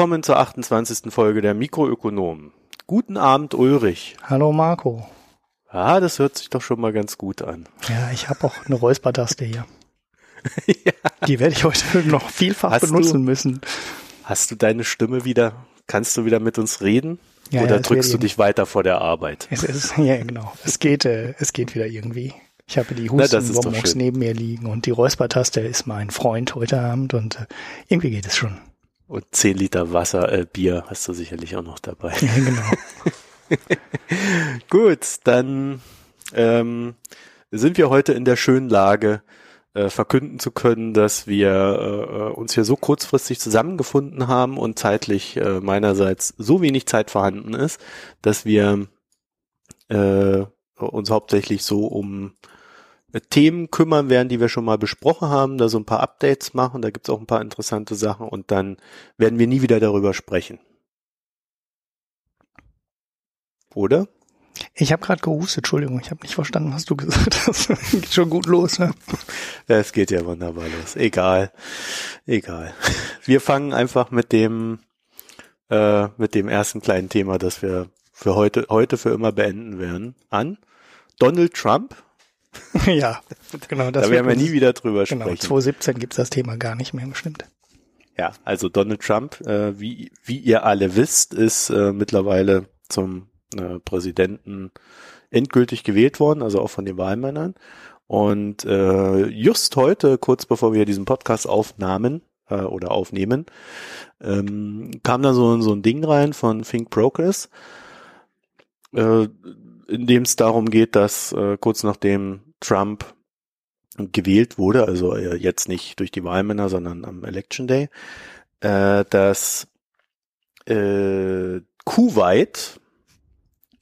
Willkommen zur 28. Folge der Mikroökonomen. Guten Abend, Ulrich. Hallo Marco. Ah, das hört sich doch schon mal ganz gut an. Ja, ich habe auch eine Räuspertaste hier. ja. Die werde ich heute noch vielfach hast benutzen du, müssen. Hast du deine Stimme wieder? Kannst du wieder mit uns reden? Ja, Oder ja, drückst du dich weiter vor der Arbeit? Es ist, ja, genau. Es geht, äh, es geht wieder irgendwie. Ich habe die Hustenbonbons neben mir liegen und die Räuspertaste ist mein Freund heute Abend und äh, irgendwie geht es schon. Und zehn Liter Wasser, äh, Bier hast du sicherlich auch noch dabei. Ja, genau. Gut, dann ähm, sind wir heute in der schönen Lage, äh, verkünden zu können, dass wir äh, uns hier so kurzfristig zusammengefunden haben und zeitlich äh, meinerseits so wenig Zeit vorhanden ist, dass wir äh, uns hauptsächlich so um Themen kümmern werden, die wir schon mal besprochen haben, da so ein paar Updates machen, da gibt's auch ein paar interessante Sachen und dann werden wir nie wieder darüber sprechen. Oder? Ich habe gerade gehustet, Entschuldigung, ich habe nicht verstanden, was du gesagt hast. geht schon gut los, ne? Es geht ja wunderbar los. Egal. Egal. Wir fangen einfach mit dem äh, mit dem ersten kleinen Thema, das wir für heute heute für immer beenden werden, an. Donald Trump ja, genau. Das da werden wir nie wieder drüber genau, sprechen. 2017 gibt's das Thema gar nicht mehr, bestimmt. Ja, also Donald Trump, äh, wie, wie ihr alle wisst, ist äh, mittlerweile zum äh, Präsidenten endgültig gewählt worden, also auch von den Wahlmännern. Und äh, just heute, kurz bevor wir diesen Podcast aufnahmen äh, oder aufnehmen, ähm, kam da so, so ein Ding rein von Think Progress. Äh, in dem es darum geht, dass äh, kurz nachdem Trump gewählt wurde, also äh, jetzt nicht durch die Wahlmänner, sondern am Election Day, äh, dass äh, Kuwait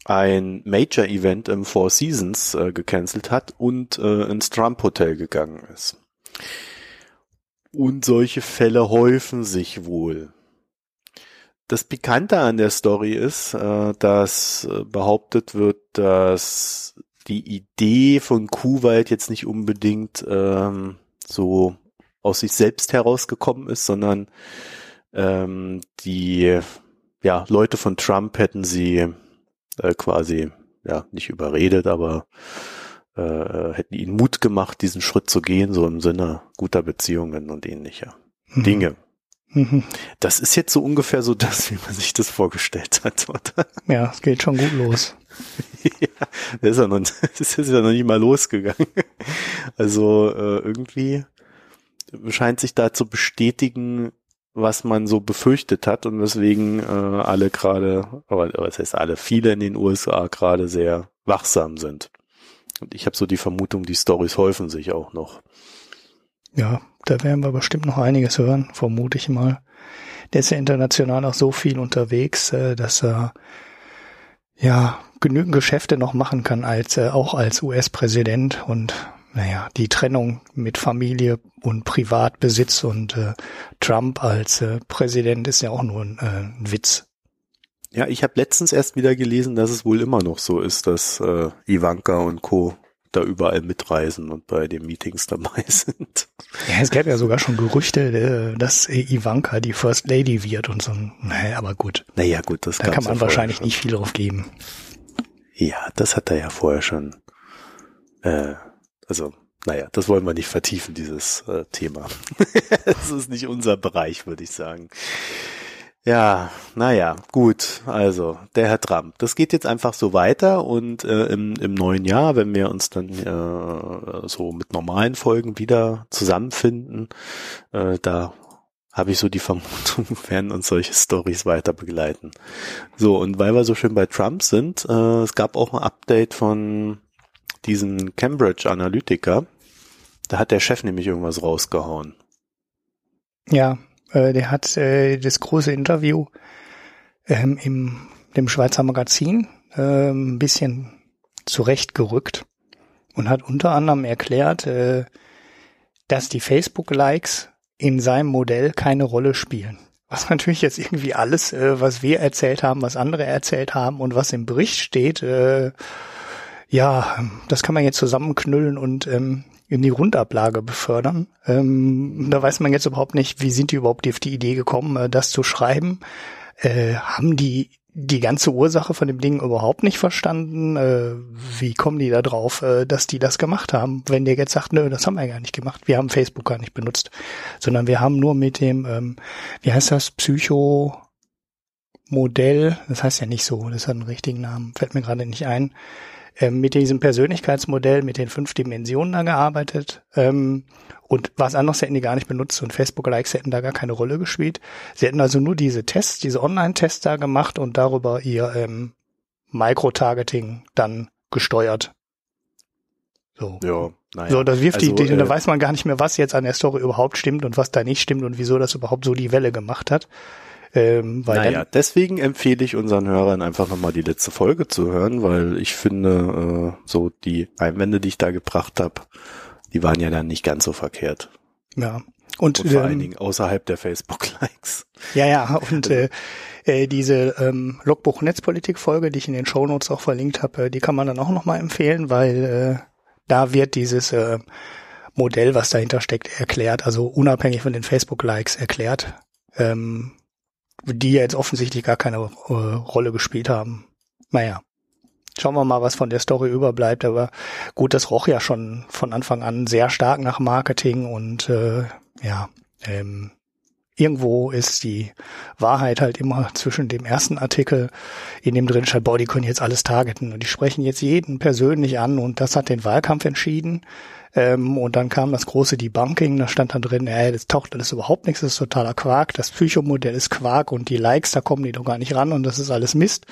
ein Major-Event im Four Seasons äh, gecancelt hat und äh, ins Trump-Hotel gegangen ist. Und solche Fälle häufen sich wohl. Das Pikante an der Story ist, äh, dass äh, behauptet wird, dass die Idee von Kuwait jetzt nicht unbedingt ähm, so aus sich selbst herausgekommen ist, sondern ähm, die ja, Leute von Trump hätten sie äh, quasi ja nicht überredet, aber äh, hätten ihnen Mut gemacht, diesen Schritt zu gehen, so im Sinne guter Beziehungen und ähnlicher mhm. Dinge. Mhm. Das ist jetzt so ungefähr so das, wie man sich das vorgestellt hat, oder? Ja, es geht schon gut los. ja, das ist ja noch, das ist ja noch nicht mal losgegangen. Also äh, irgendwie scheint sich da zu bestätigen, was man so befürchtet hat und weswegen äh, alle gerade, aber was heißt alle, viele in den USA gerade sehr wachsam sind. Und ich habe so die Vermutung, die Stories häufen sich auch noch. Ja, da werden wir bestimmt noch einiges hören, vermute ich mal. Der ist ja international auch so viel unterwegs, äh, dass er ja genügend Geschäfte noch machen kann als äh, auch als US-Präsident und naja, die Trennung mit Familie und Privatbesitz und äh, Trump als äh, Präsident ist ja auch nur ein, äh, ein Witz. Ja, ich habe letztens erst wieder gelesen, dass es wohl immer noch so ist, dass äh, Ivanka und Co da überall mitreisen und bei den Meetings dabei sind. Ja, es gab ja sogar schon Gerüchte, äh, dass Ivanka die First Lady wird und so. Naja, aber gut. Naja, gut, das Da kann man ja wahrscheinlich schon. nicht viel drauf geben. Ja, das hat er ja vorher schon. Äh, also, naja, das wollen wir nicht vertiefen, dieses äh, Thema. das ist nicht unser Bereich, würde ich sagen. Ja, naja, gut. Also, der Herr Trump. Das geht jetzt einfach so weiter und äh, im, im neuen Jahr, wenn wir uns dann äh, so mit normalen Folgen wieder zusammenfinden, äh, da habe ich so die Vermutung, werden uns solche Stories weiter begleiten. So, und weil wir so schön bei Trump sind, äh, es gab auch ein Update von diesem Cambridge Analytiker. Da hat der Chef nämlich irgendwas rausgehauen. Ja, äh, der hat äh, das große Interview ähm, im dem Schweizer Magazin äh, ein bisschen zurechtgerückt und hat unter anderem erklärt, äh, dass die Facebook-Likes in seinem Modell keine Rolle spielen. Was natürlich jetzt irgendwie alles, äh, was wir erzählt haben, was andere erzählt haben und was im Bericht steht, äh, ja, das kann man jetzt zusammenknüllen und ähm, in die Grundablage befördern. Ähm, da weiß man jetzt überhaupt nicht, wie sind die überhaupt auf die Idee gekommen, äh, das zu schreiben. Äh, haben die die ganze Ursache von dem Ding überhaupt nicht verstanden? Äh, wie kommen die da drauf, äh, dass die das gemacht haben? Wenn der jetzt sagt, nö, das haben wir gar nicht gemacht. Wir haben Facebook gar nicht benutzt, sondern wir haben nur mit dem, ähm, wie heißt das, Psycho Modell, das heißt ja nicht so, das hat einen richtigen Namen, fällt mir gerade nicht ein, ähm, mit diesem Persönlichkeitsmodell, mit den fünf Dimensionen da gearbeitet. Ähm, und was anderes hätten die gar nicht benutzt und Facebook-Likes hätten da gar keine Rolle gespielt. Sie hätten also nur diese Tests, diese Online-Tests da gemacht und darüber ihr ähm, Micro-Targeting dann gesteuert. So. Ja, naja. So, das wirft also, die, die, äh, da weiß man gar nicht mehr, was jetzt an der Story überhaupt stimmt und was da nicht stimmt und wieso das überhaupt so die Welle gemacht hat. Ähm, weil naja, deswegen empfehle ich unseren Hörern einfach nochmal die letzte Folge zu hören, weil ich finde, äh, so die Einwände, die ich da gebracht habe, die waren ja dann nicht ganz so verkehrt. Ja. Und, und vor ähm, allen Dingen außerhalb der Facebook-Likes. Ja, ja, und äh, äh, diese ähm, Logbuch Netzpolitik-Folge, die ich in den Shownotes auch verlinkt habe, äh, die kann man dann auch nochmal empfehlen, weil äh, da wird dieses äh, Modell, was dahinter steckt, erklärt, also unabhängig von den Facebook-Likes erklärt. Ähm, die jetzt offensichtlich gar keine äh, Rolle gespielt haben. Naja, schauen wir mal, was von der Story überbleibt. Aber gut, das roch ja schon von Anfang an sehr stark nach Marketing und äh, ja, ähm, irgendwo ist die Wahrheit halt immer zwischen dem ersten Artikel, in dem drin steht, boah, die können jetzt alles targeten und die sprechen jetzt jeden persönlich an und das hat den Wahlkampf entschieden. Ähm, und dann kam das große Debunking, da stand dann drin, ey, das taucht alles überhaupt nichts, das ist totaler Quark, das Psychomodell ist Quark und die Likes, da kommen die doch gar nicht ran und das ist alles Mist.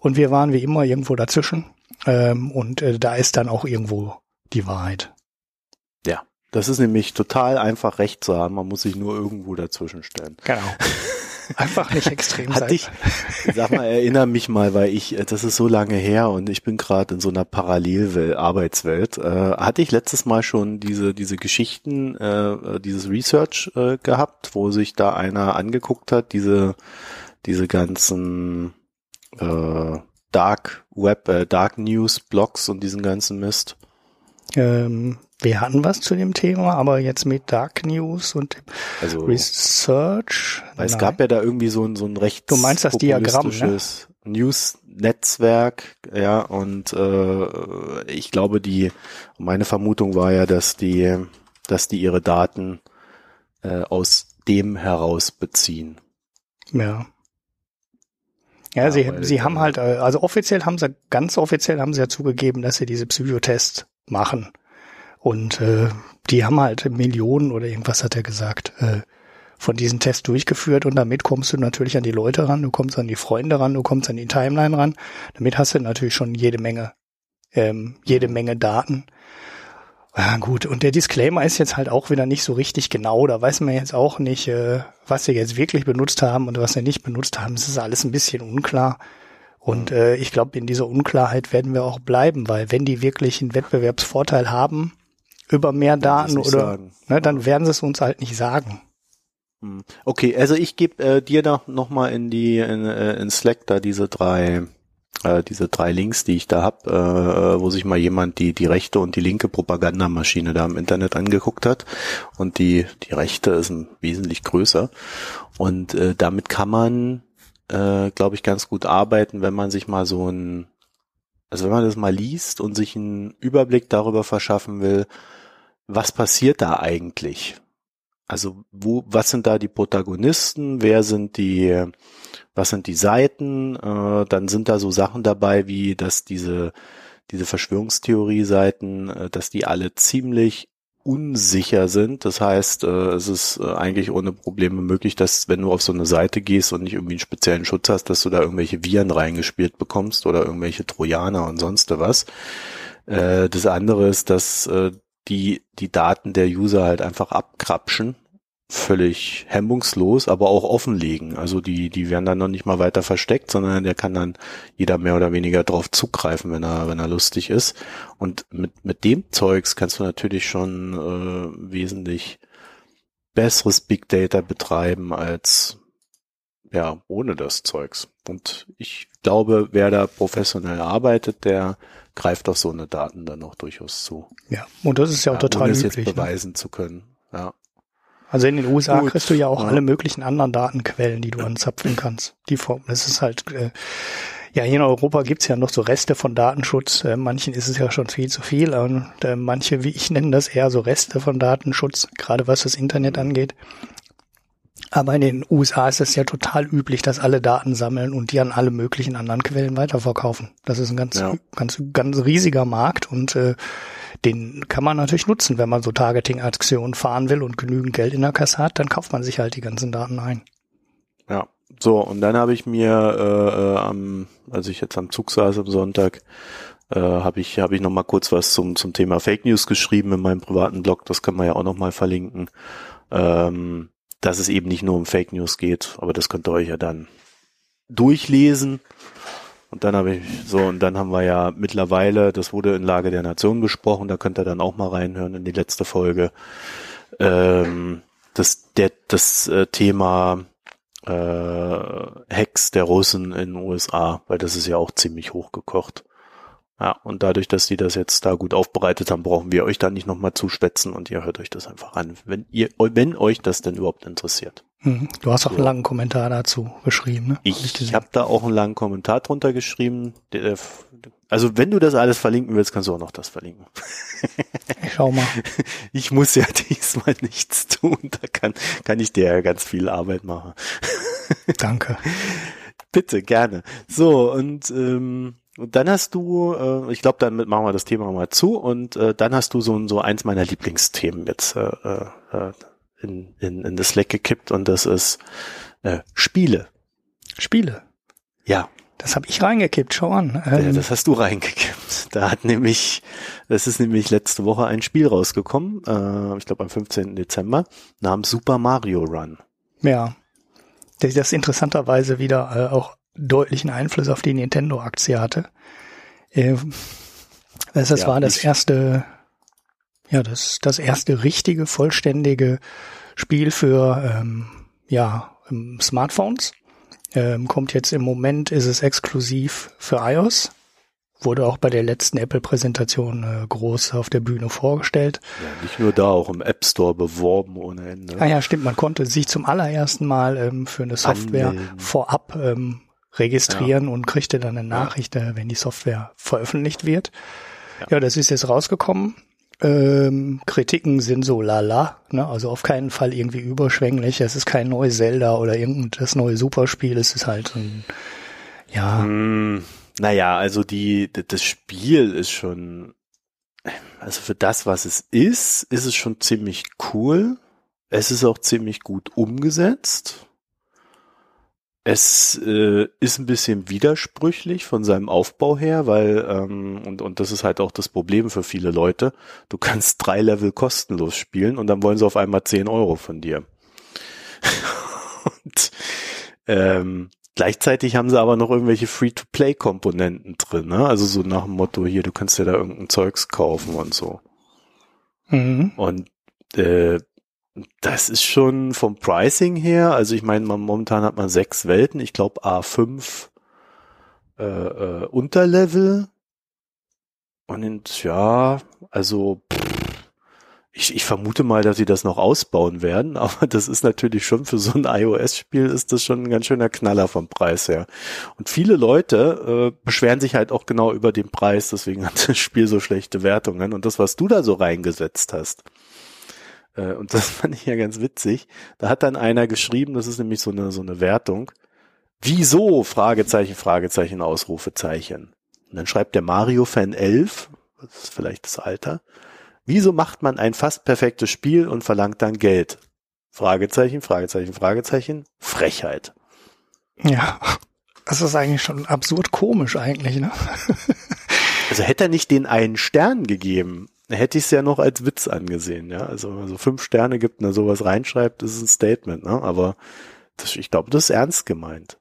Und wir waren wie immer irgendwo dazwischen. Ähm, und äh, da ist dann auch irgendwo die Wahrheit. Ja, das ist nämlich total einfach recht zu haben, man muss sich nur irgendwo dazwischen stellen. Genau. Einfach nicht extrem sein. Ich, sag mal, erinnere mich mal, weil ich, äh, das ist so lange her und ich bin gerade in so einer Parallel-Arbeitswelt. Äh, hatte ich letztes Mal schon diese, diese Geschichten, äh, dieses Research äh, gehabt, wo sich da einer angeguckt hat, diese, diese ganzen äh, Dark Web, äh, Dark News Blogs und diesen ganzen Mist? Ähm, wir hatten was zu dem Thema, aber jetzt mit Dark News und also, Research. Weil es gab ja da irgendwie so ein, so ein recht Du meinst das Diagramm, ne? News-Netzwerk, ja, und äh, ich glaube, die, meine Vermutung war ja, dass die, dass die ihre Daten äh, aus dem heraus beziehen. Ja. Ja, ja sie, sie haben halt, äh, also offiziell haben sie, ganz offiziell haben sie ja zugegeben, dass sie diese Psychotests machen. Und äh, die haben halt Millionen oder irgendwas hat er gesagt, äh, von diesen Tests durchgeführt und damit kommst du natürlich an die Leute ran, du kommst an die Freunde ran, du kommst an die Timeline ran. Damit hast du natürlich schon jede Menge, ähm, jede Menge Daten. Ja, gut, und der Disclaimer ist jetzt halt auch wieder nicht so richtig genau. Da weiß man jetzt auch nicht, äh, was sie jetzt wirklich benutzt haben und was sie nicht benutzt haben. Es ist alles ein bisschen unklar. Und äh, ich glaube, in dieser Unklarheit werden wir auch bleiben, weil wenn die wirklich einen Wettbewerbsvorteil haben, über mehr Daten oder ne, dann werden sie es uns halt nicht sagen. Hm. Okay, also ich gebe äh, dir noch, noch mal in die in, äh, in Slack da diese drei äh, diese drei Links, die ich da hab, äh, wo sich mal jemand die die rechte und die linke Propagandamaschine da im Internet angeguckt hat und die die rechte ist wesentlich größer und äh, damit kann man äh, glaube ich ganz gut arbeiten, wenn man sich mal so ein also wenn man das mal liest und sich einen Überblick darüber verschaffen will, was passiert da eigentlich? Also wo, was sind da die Protagonisten? Wer sind die, was sind die Seiten? Äh, dann sind da so Sachen dabei, wie dass diese diese Verschwörungstheorie-Seiten, äh, dass die alle ziemlich unsicher sind. Das heißt, äh, es ist äh, eigentlich ohne Probleme möglich, dass wenn du auf so eine Seite gehst und nicht irgendwie einen speziellen Schutz hast, dass du da irgendwelche Viren reingespielt bekommst oder irgendwelche Trojaner und sonst was. Äh, das andere ist, dass äh, die die Daten der User halt einfach abkrapschen, völlig hemmungslos, aber auch offenlegen. Also die die werden dann noch nicht mal weiter versteckt, sondern der kann dann jeder mehr oder weniger drauf zugreifen, wenn er wenn er lustig ist. Und mit mit dem Zeugs kannst du natürlich schon äh, wesentlich besseres Big Data betreiben als ja, ohne das Zeugs. Und ich glaube, wer da professionell arbeitet, der greift auf so eine Daten dann auch durchaus zu. Ja, und das ist ja auch ja, total ohne es üblich. jetzt ne? beweisen ne? zu können. Ja. Also in den USA Gut. kriegst du ja auch ja. alle möglichen anderen Datenquellen, die du anzapfen kannst. Die Form, das ist halt, äh, ja, hier in Europa gibt's ja noch so Reste von Datenschutz. Äh, manchen ist es ja schon viel zu viel. Und äh, manche, wie ich nenne das, eher so Reste von Datenschutz, gerade was das Internet angeht. Aber in den USA ist es ja total üblich, dass alle Daten sammeln und die an alle möglichen anderen Quellen weiterverkaufen. Das ist ein ganz, ja. ganz, ganz riesiger Markt und äh, den kann man natürlich nutzen, wenn man so Targeting-Aktionen fahren will und genügend Geld in der Kasse hat, dann kauft man sich halt die ganzen Daten ein. Ja, so und dann habe ich mir, äh, äh, am, als ich jetzt am Zug saß am Sonntag, äh, habe ich habe ich noch mal kurz was zum zum Thema Fake News geschrieben in meinem privaten Blog. Das kann man ja auch noch mal verlinken. Ähm, dass es eben nicht nur um Fake News geht, aber das könnt ihr euch ja dann durchlesen. Und dann habe ich so, und dann haben wir ja mittlerweile, das wurde in Lage der Nation besprochen, da könnt ihr dann auch mal reinhören in die letzte Folge. Ähm, das, der, das äh, Thema äh, Hacks der Russen in den USA, weil das ist ja auch ziemlich hochgekocht. Ja, und dadurch, dass die das jetzt da gut aufbereitet haben, brauchen wir euch da nicht nochmal zuschwätzen und ihr hört euch das einfach an, wenn ihr, wenn euch das denn überhaupt interessiert. Mhm. Du hast auch so. einen langen Kommentar dazu geschrieben, ne? Ich, ich habe da auch einen langen Kommentar drunter geschrieben. Also wenn du das alles verlinken willst, kannst du auch noch das verlinken. Ich schau mal. Ich muss ja diesmal nichts tun, da kann, kann ich dir ja ganz viel Arbeit machen. Danke. Bitte, gerne. So, und ähm, und dann hast du, äh, ich glaube, damit machen wir das Thema mal zu und äh, dann hast du so, so eins meiner Lieblingsthemen jetzt äh, äh, in, in, in das Slack gekippt und das ist äh, Spiele. Spiele? Ja. Das habe ich reingekippt, schau an. Ähm, ja, das hast du reingekippt. Da hat nämlich, das ist nämlich letzte Woche ein Spiel rausgekommen, äh, ich glaube am 15. Dezember, namens Super Mario Run. Ja. Das, das interessanterweise wieder äh, auch deutlichen Einfluss auf die Nintendo-Aktie hatte. Äh, das, das ja, war das erste, ja, das, das erste richtige, vollständige Spiel für, ähm, ja, Smartphones. Ähm, kommt jetzt im Moment, ist es exklusiv für iOS. Wurde auch bei der letzten Apple-Präsentation äh, groß auf der Bühne vorgestellt. Ja, nicht nur da, auch im App Store beworben ohne Ende. Ah ja, stimmt. Man konnte sich zum allerersten Mal ähm, für eine Software Anmelden. vorab ähm, registrieren ja. und kriegte dann eine Nachricht, ja. Äh, wenn die Software veröffentlicht wird. Ja, ja das ist jetzt rausgekommen. Ähm, Kritiken sind so lala, ne? also auf keinen Fall irgendwie überschwänglich. Es ist kein neues Zelda oder irgendein neue Superspiel. Es ist halt ein, ja. Mm, naja, also die, das Spiel ist schon, also für das, was es ist, ist es schon ziemlich cool. Es ist auch ziemlich gut umgesetzt. Es äh, ist ein bisschen widersprüchlich von seinem Aufbau her, weil, ähm, und, und das ist halt auch das Problem für viele Leute, du kannst drei Level kostenlos spielen und dann wollen sie auf einmal zehn Euro von dir. und ähm, gleichzeitig haben sie aber noch irgendwelche Free-to-Play-Komponenten drin, ne? Also so nach dem Motto, hier, du kannst dir da irgendein Zeugs kaufen und so. Mhm. Und äh, das ist schon vom Pricing her, also ich meine, momentan hat man sechs Welten, ich glaube A5 äh, äh, Unterlevel. Und ja, also pff, ich, ich vermute mal, dass sie das noch ausbauen werden, aber das ist natürlich schon für so ein iOS-Spiel ist das schon ein ganz schöner Knaller vom Preis her. Und viele Leute äh, beschweren sich halt auch genau über den Preis, deswegen hat das Spiel so schlechte Wertungen. Und das, was du da so reingesetzt hast, und das fand ich ja ganz witzig. Da hat dann einer geschrieben, das ist nämlich so eine, so eine Wertung. Wieso? Fragezeichen, Fragezeichen, Ausrufezeichen. Und dann schreibt der Mario-Fan 11, das ist vielleicht das Alter. Wieso macht man ein fast perfektes Spiel und verlangt dann Geld? Fragezeichen, Fragezeichen, Fragezeichen, Frechheit. Ja, das ist eigentlich schon absurd komisch eigentlich, ne? also hätte er nicht den einen Stern gegeben, hätte ich es ja noch als Witz angesehen, ja. Also wenn man so fünf Sterne gibt und da sowas reinschreibt, ist es ein Statement, ne? Aber das, ich glaube, das ist ernst gemeint.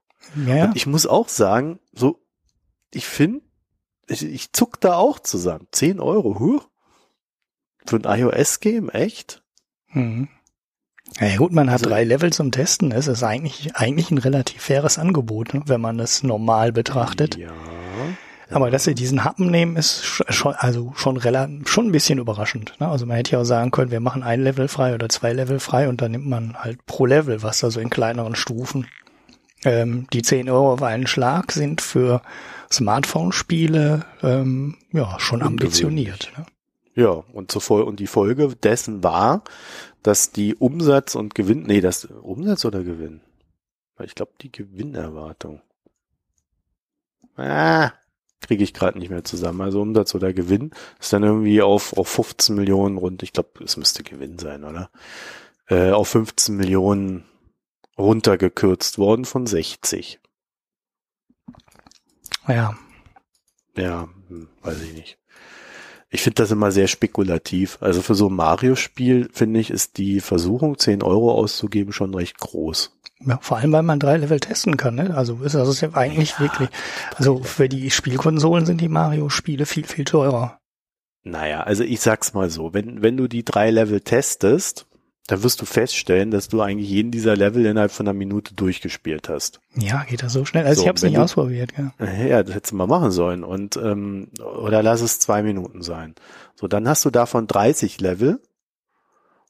Ja. Und ich muss auch sagen, so, ich finde, ich, ich zuck da auch zusammen. Zehn Euro, huh? Für ein iOS-Game, echt? Mhm. Ja gut, man hat also, drei Level zum Testen. Es ist eigentlich, eigentlich ein relativ faires Angebot, ne, wenn man das normal betrachtet. Ja. Aber dass sie diesen Happen nehmen, ist schon, also schon relativ, schon ein bisschen überraschend. Ne? Also man hätte ja auch sagen können, wir machen ein Level frei oder zwei Level frei und dann nimmt man halt pro Level, was da so in kleineren Stufen. Ähm, die 10 Euro auf einen Schlag sind für Smartphone-Spiele ähm, ja schon ambitioniert. Ne? Ja, und, zur und die Folge dessen war, dass die Umsatz und Gewinn, nee, das Umsatz oder Gewinn? Ich glaube, die Gewinnerwartung. Ah, kriege ich gerade nicht mehr zusammen. Also Umsatz oder Gewinn ist dann irgendwie auf, auf 15 Millionen rund, ich glaube, es müsste Gewinn sein, oder? Äh, auf 15 Millionen runtergekürzt worden von 60. Ja. Ja, hm, weiß ich nicht. Ich finde das immer sehr spekulativ. Also für so ein Mario-Spiel, finde ich, ist die Versuchung, 10 Euro auszugeben, schon recht groß. Ja, vor allem, weil man drei Level testen kann. Ne? Also ist das ist ja eigentlich ja, wirklich, also für die Spielkonsolen sind die Mario-Spiele viel, viel teurer. Naja, also ich sag's mal so, wenn, wenn du die drei Level testest, dann wirst du feststellen, dass du eigentlich jeden dieser Level innerhalb von einer Minute durchgespielt hast. Ja, geht das so schnell? Also so, ich habe es nicht du, ausprobiert. Ja. ja, das hättest du mal machen sollen. Und ähm, oder lass es zwei Minuten sein. So, dann hast du davon 30 Level.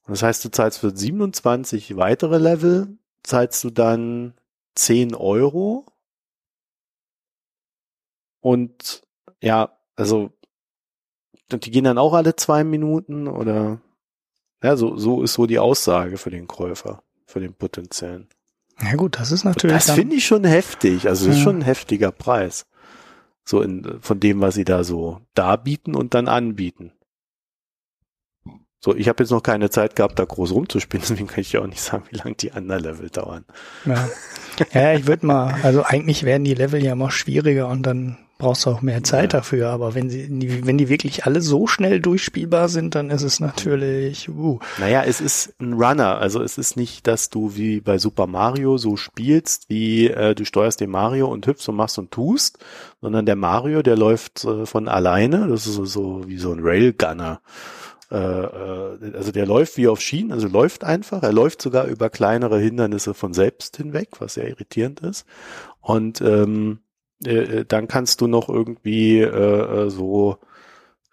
Und das heißt, du zahlst für 27 weitere Level zahlst du dann 10 Euro. Und ja, also die gehen dann auch alle zwei Minuten oder ja, so, so ist so die Aussage für den Käufer, für den potenziellen. Ja gut, das ist natürlich. Und das finde ich schon heftig. Also das ist schon ein heftiger Preis. So in, von dem, was sie da so darbieten und dann anbieten. So, ich habe jetzt noch keine Zeit gehabt, da groß rumzuspielen, deswegen kann ich ja auch nicht sagen, wie lange die anderen Level dauern. Ja, ja ich würde mal, also eigentlich werden die Level ja immer schwieriger und dann brauchst du auch mehr Zeit ja. dafür. Aber wenn sie, wenn die wirklich alle so schnell durchspielbar sind, dann ist es natürlich. Uh. Naja, es ist ein Runner. Also es ist nicht, dass du wie bei Super Mario so spielst, wie äh, du steuerst den Mario und hüpfst und machst und tust, sondern der Mario, der läuft äh, von alleine. Das ist so, so wie so ein Railgunner. Äh, äh, also der läuft wie auf Schienen, also läuft einfach. Er läuft sogar über kleinere Hindernisse von selbst hinweg, was sehr irritierend ist. Und ähm, äh, äh dann kannst du noch irgendwie äh, äh, so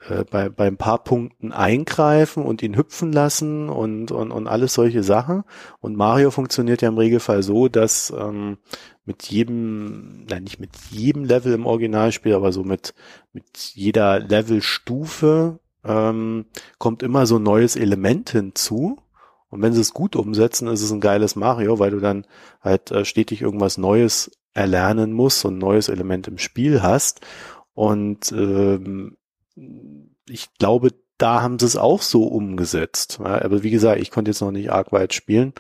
äh, bei, bei ein paar Punkten eingreifen und ihn hüpfen lassen und, und, und alles solche Sachen. Und Mario funktioniert ja im Regelfall so, dass ähm, mit jedem, nein, nicht mit jedem Level im Originalspiel, aber so mit, mit jeder Levelstufe ähm, kommt immer so ein neues Element hinzu. Und wenn sie es gut umsetzen, ist es ein geiles Mario, weil du dann halt äh, stetig irgendwas Neues erlernen musst und ein neues Element im Spiel hast. Und ähm, ich glaube, da haben sie es auch so umgesetzt. Ja, aber wie gesagt, ich konnte jetzt noch nicht arg weit spielen.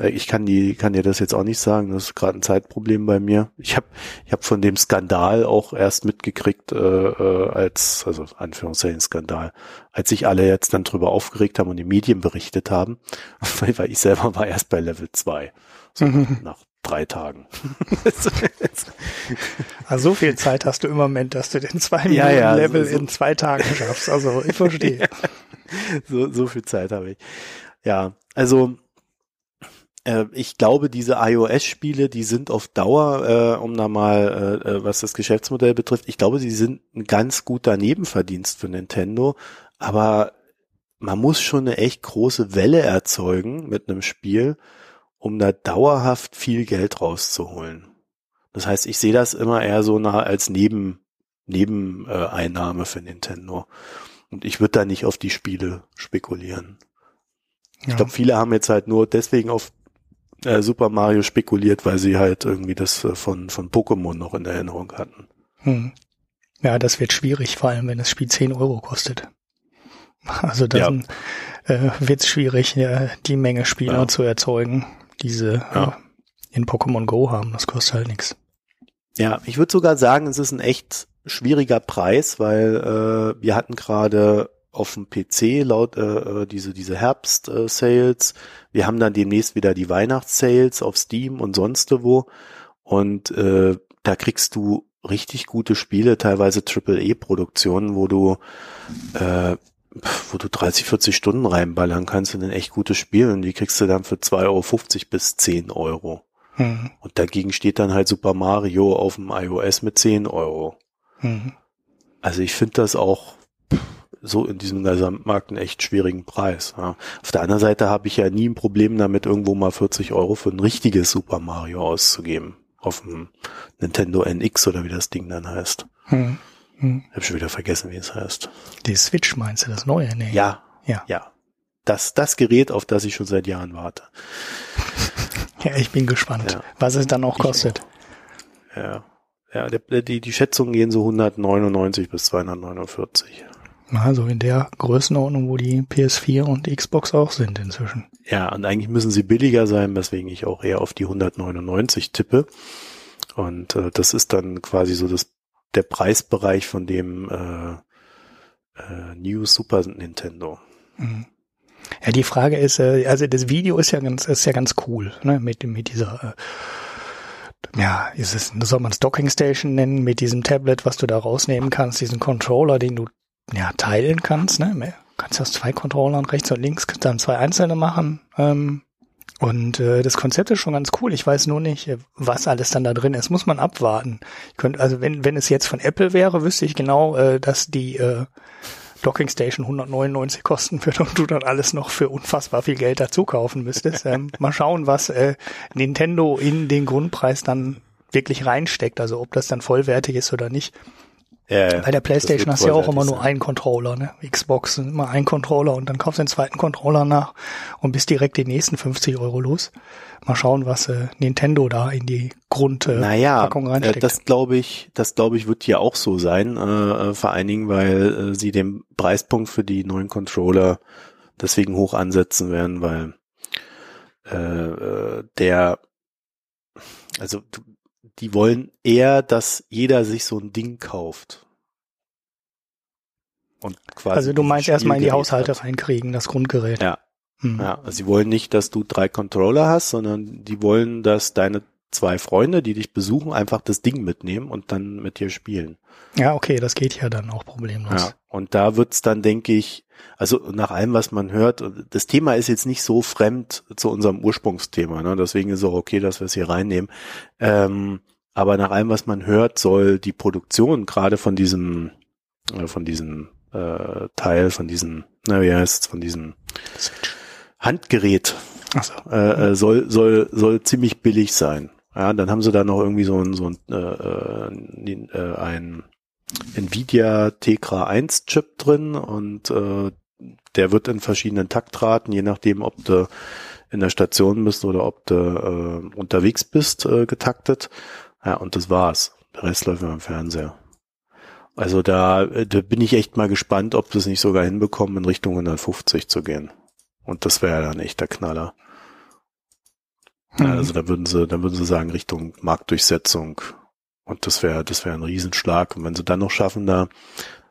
Äh, ich kann die, kann dir das jetzt auch nicht sagen. Das ist gerade ein Zeitproblem bei mir. Ich habe, ich habe von dem Skandal auch erst mitgekriegt, äh, äh, als, also Anführungszeichen Skandal, als sich alle jetzt dann drüber aufgeregt haben und die Medien berichtet haben, weil, weil ich selber war erst bei Level 2. So mhm. nach drei Tagen. also so viel Zeit hast du im Moment, dass du den zwei Minuten ja, Level so, so. in zwei Tagen schaffst. Also ich verstehe. ja, so, so viel Zeit habe ich. Ja, also äh, ich glaube, diese iOS-Spiele, die sind auf Dauer, äh, um da mal, äh, äh, was das Geschäftsmodell betrifft, ich glaube, sie sind ein ganz guter Nebenverdienst für Nintendo, aber man muss schon eine echt große Welle erzeugen mit einem Spiel, um da dauerhaft viel Geld rauszuholen. Das heißt, ich sehe das immer eher so nah als Neben, Nebeneinnahme für Nintendo. Und ich würde da nicht auf die Spiele spekulieren. Ja. Ich glaube, viele haben jetzt halt nur deswegen auf äh, Super Mario spekuliert, weil sie halt irgendwie das äh, von, von Pokémon noch in Erinnerung hatten. Hm. Ja, das wird schwierig, vor allem wenn das Spiel 10 Euro kostet. Also dann ja. äh, wird es schwierig, ja, die Menge Spieler ja. zu erzeugen, diese ja. äh, in Pokémon Go haben. Das kostet halt nichts. Ja, ich würde sogar sagen, es ist ein echt schwieriger Preis, weil äh, wir hatten gerade auf dem PC laut äh, äh, diese diese Herbst-Sales. Äh, wir haben dann demnächst wieder die Weihnachts-Sales auf Steam und sonst wo. Und äh, da kriegst du richtig gute Spiele, teilweise Triple E-Produktionen, wo du äh, wo du 30, 40 Stunden reinballern kannst in ein echt gutes Spiel und die kriegst du dann für 2,50 Euro bis 10 Euro. Mhm. Und dagegen steht dann halt Super Mario auf dem iOS mit 10 Euro. Mhm. Also ich finde das auch so in diesem Gesamtmarkt einen echt schwierigen Preis. Ja. Auf der anderen Seite habe ich ja nie ein Problem damit, irgendwo mal 40 Euro für ein richtiges Super Mario auszugeben. Auf dem Nintendo NX oder wie das Ding dann heißt. Hm. Hm. Ich habe schon wieder vergessen, wie es heißt. Die Switch meinst du, das neue? Nee. Ja. Ja. Ja. Das, das Gerät, auf das ich schon seit Jahren warte. ja, ich bin gespannt, ja. was es dann auch kostet. Auch. Ja. Ja, die, die, die Schätzungen gehen so 199 bis 249. Also in der Größenordnung, wo die PS4 und Xbox auch sind inzwischen. Ja, und eigentlich müssen sie billiger sein, weswegen ich auch eher auf die 199 tippe. Und äh, das ist dann quasi so das, der Preisbereich von dem äh, äh, New Super Nintendo. Mhm. Ja, die Frage ist, äh, also das Video ist ja ganz, ist ja ganz cool, ne, mit, mit dieser äh, ja, ist es, soll man es Docking Station nennen, mit diesem Tablet, was du da rausnehmen kannst, diesen Controller, den du ja, teilen kannst, ne? Kannst du aus zwei Controllern rechts und links dann zwei einzelne machen. Ähm, und äh, das Konzept ist schon ganz cool. Ich weiß nur nicht, was alles dann da drin ist. Muss man abwarten. Ich könnte, also wenn, wenn es jetzt von Apple wäre, wüsste ich genau, äh, dass die äh, Docking Station 199 kosten wird und du dann alles noch für unfassbar viel Geld dazu kaufen müsstest. Ähm, mal schauen, was äh, Nintendo in den Grundpreis dann wirklich reinsteckt. Also ob das dann vollwertig ist oder nicht. Ja, Bei der Playstation hast du ja auch immer nur einen Controller, ne? Xbox immer ein Controller und dann kaufst du den zweiten Controller nach und bist direkt die nächsten 50 Euro los. Mal schauen, was äh, Nintendo da in die Grundpackung äh, naja, reinsteckt. Äh, das glaube ich, das glaube ich wird hier auch so sein, äh, äh, vor allen Dingen, weil äh, sie den Preispunkt für die neuen Controller deswegen hoch ansetzen werden, weil äh, äh der also die wollen eher, dass jeder sich so ein Ding kauft. Und quasi also du meinst erstmal in die Haushalte hat. reinkriegen, das Grundgerät. Ja. Hm. Ja, also sie wollen nicht, dass du drei Controller hast, sondern die wollen, dass deine zwei Freunde, die dich besuchen, einfach das Ding mitnehmen und dann mit dir spielen. Ja, okay, das geht ja dann auch problemlos. Ja, und da wird's dann, denke ich, also nach allem, was man hört, das Thema ist jetzt nicht so fremd zu unserem Ursprungsthema, ne? deswegen ist auch okay, dass wir es hier reinnehmen. Ähm, aber nach allem, was man hört, soll die Produktion gerade von diesem, äh, von diesem äh, Teil, von diesem, na wie heißt von diesem Handgerät, so. äh, äh, soll, soll, soll ziemlich billig sein. Ja, dann haben sie da noch irgendwie so ein, so ein, äh, äh, ein Nvidia Tegra 1 Chip drin und äh, der wird in verschiedenen Taktraten, je nachdem, ob du in der Station bist oder ob du äh, unterwegs bist, äh, getaktet. Ja, und das war's. Der Rest läuft immer im Fernseher. Also da, da bin ich echt mal gespannt, ob das nicht sogar hinbekommen, in Richtung 150 zu gehen. Und das wäre dann echt der Knaller. Mhm. Also da würden sie, da würden sie sagen, Richtung Marktdurchsetzung. Und das wäre, das wäre ein Riesenschlag. Und wenn sie dann noch schaffen, da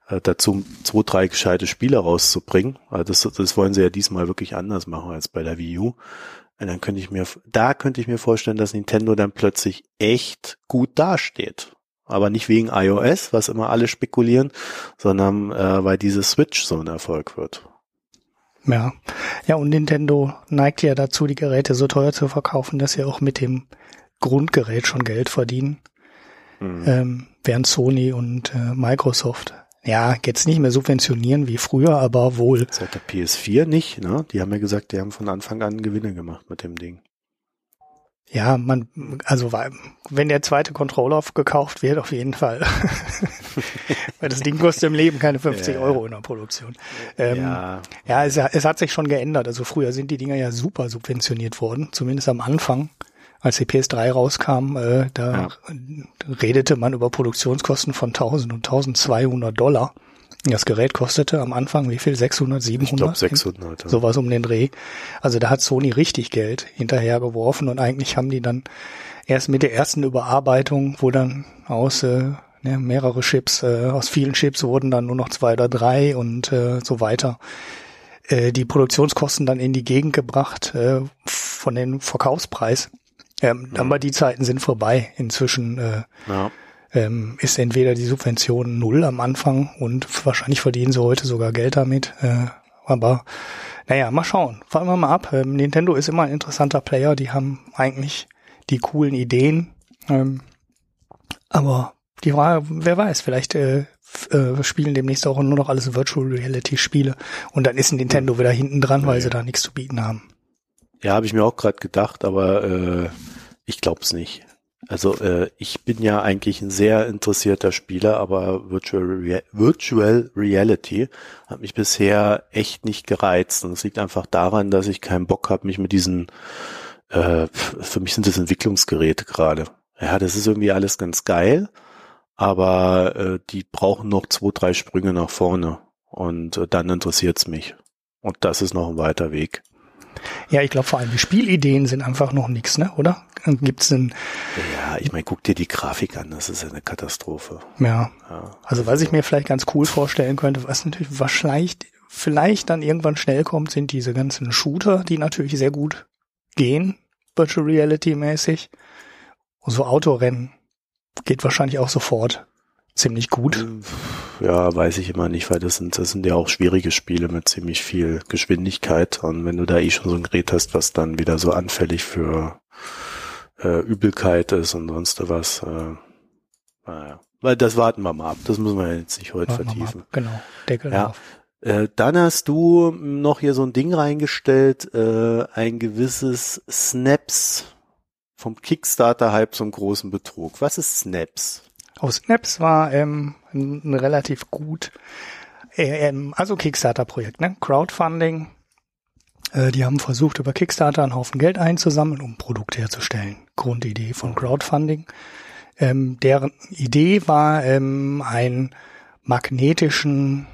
äh, dazu zwei, drei gescheite Spiele rauszubringen, also das, das wollen sie ja diesmal wirklich anders machen als bei der Wii U, dann könnte ich mir, da könnte ich mir vorstellen, dass Nintendo dann plötzlich echt gut dasteht. Aber nicht wegen iOS, was immer alle spekulieren, sondern äh, weil diese Switch so ein Erfolg wird. Ja. Ja, und Nintendo neigt ja dazu, die Geräte so teuer zu verkaufen, dass sie auch mit dem Grundgerät schon Geld verdienen. Mhm. Ähm, während Sony und äh, Microsoft ja, jetzt nicht mehr subventionieren wie früher, aber wohl. Seit der PS4 nicht, ne? Die haben ja gesagt, die haben von Anfang an Gewinne gemacht mit dem Ding. Ja, man, also wenn der zweite Controller gekauft wird, auf jeden Fall. Weil das Ding kostet im Leben keine 50 ja. Euro in der Produktion. Ähm, ja, ja es, es, hat sich schon geändert. Also früher sind die Dinger ja super subventioniert worden, zumindest am Anfang als die PS3 rauskam, äh, da ja. redete man über Produktionskosten von 1000 und 1200 Dollar. Das Gerät kostete am Anfang wie viel? 600, 700? Ich glaube 600. Ja. Sowas um den Dreh. Also da hat Sony richtig Geld hinterhergeworfen und eigentlich haben die dann erst mit der ersten Überarbeitung, wo dann aus äh, ne, mehrere Chips, äh, aus vielen Chips wurden dann nur noch zwei oder drei und äh, so weiter, äh, die Produktionskosten dann in die Gegend gebracht äh, von den Verkaufspreis. Ähm, mhm. Aber die Zeiten sind vorbei. Inzwischen äh, ja. ähm, ist entweder die Subvention null am Anfang und wahrscheinlich verdienen sie heute sogar Geld damit. Äh, aber naja, mal schauen. Fahren wir mal ab. Ähm, Nintendo ist immer ein interessanter Player. Die haben eigentlich die coolen Ideen. Ähm, aber die Frage, wer weiß, vielleicht äh, äh, spielen demnächst auch nur noch alles Virtual Reality Spiele und dann ist Nintendo wieder hinten dran, weil ja, sie da nichts zu bieten haben. Ja, habe ich mir auch gerade gedacht, aber äh, ich glaub's nicht. Also äh, ich bin ja eigentlich ein sehr interessierter Spieler, aber Virtual, Rea Virtual Reality hat mich bisher echt nicht gereizt. Und es liegt einfach daran, dass ich keinen Bock habe, mich mit diesen, äh, für mich sind das Entwicklungsgeräte gerade. Ja, das ist irgendwie alles ganz geil, aber äh, die brauchen noch zwei, drei Sprünge nach vorne. Und äh, dann interessiert's mich. Und das ist noch ein weiter Weg. Ja, ich glaube vor allem die Spielideen sind einfach noch nichts, ne? Oder? Gibt's denn? Ja, ich meine, guck dir die Grafik an, das ist eine Katastrophe. Ja. ja. Also was ich mir vielleicht ganz cool vorstellen könnte, was natürlich wahrscheinlich vielleicht dann irgendwann schnell kommt, sind diese ganzen Shooter, die natürlich sehr gut gehen, Virtual Reality mäßig. Und so Autorennen geht wahrscheinlich auch sofort ziemlich gut. Ja, weiß ich immer nicht, weil das sind, das sind ja auch schwierige Spiele mit ziemlich viel Geschwindigkeit. Und wenn du da eh schon so ein Gerät hast, was dann wieder so anfällig für äh, Übelkeit ist und sonst was, äh, naja. Weil das warten wir mal ab. Das müssen wir jetzt nicht heute warten vertiefen. Genau, Deckel ja. auf. Äh, dann hast du noch hier so ein Ding reingestellt, äh, ein gewisses Snaps vom Kickstarter-Hype zum großen Betrug. Was ist Snaps? Aus Snaps war ähm, ein, relativ gut, äh, ähm, also Kickstarter-Projekt, ne? Crowdfunding. Äh, die haben versucht, über Kickstarter einen Haufen Geld einzusammeln, um Produkte herzustellen. Grundidee von Crowdfunding. Ähm, deren Idee war, ähm, einen magnetischen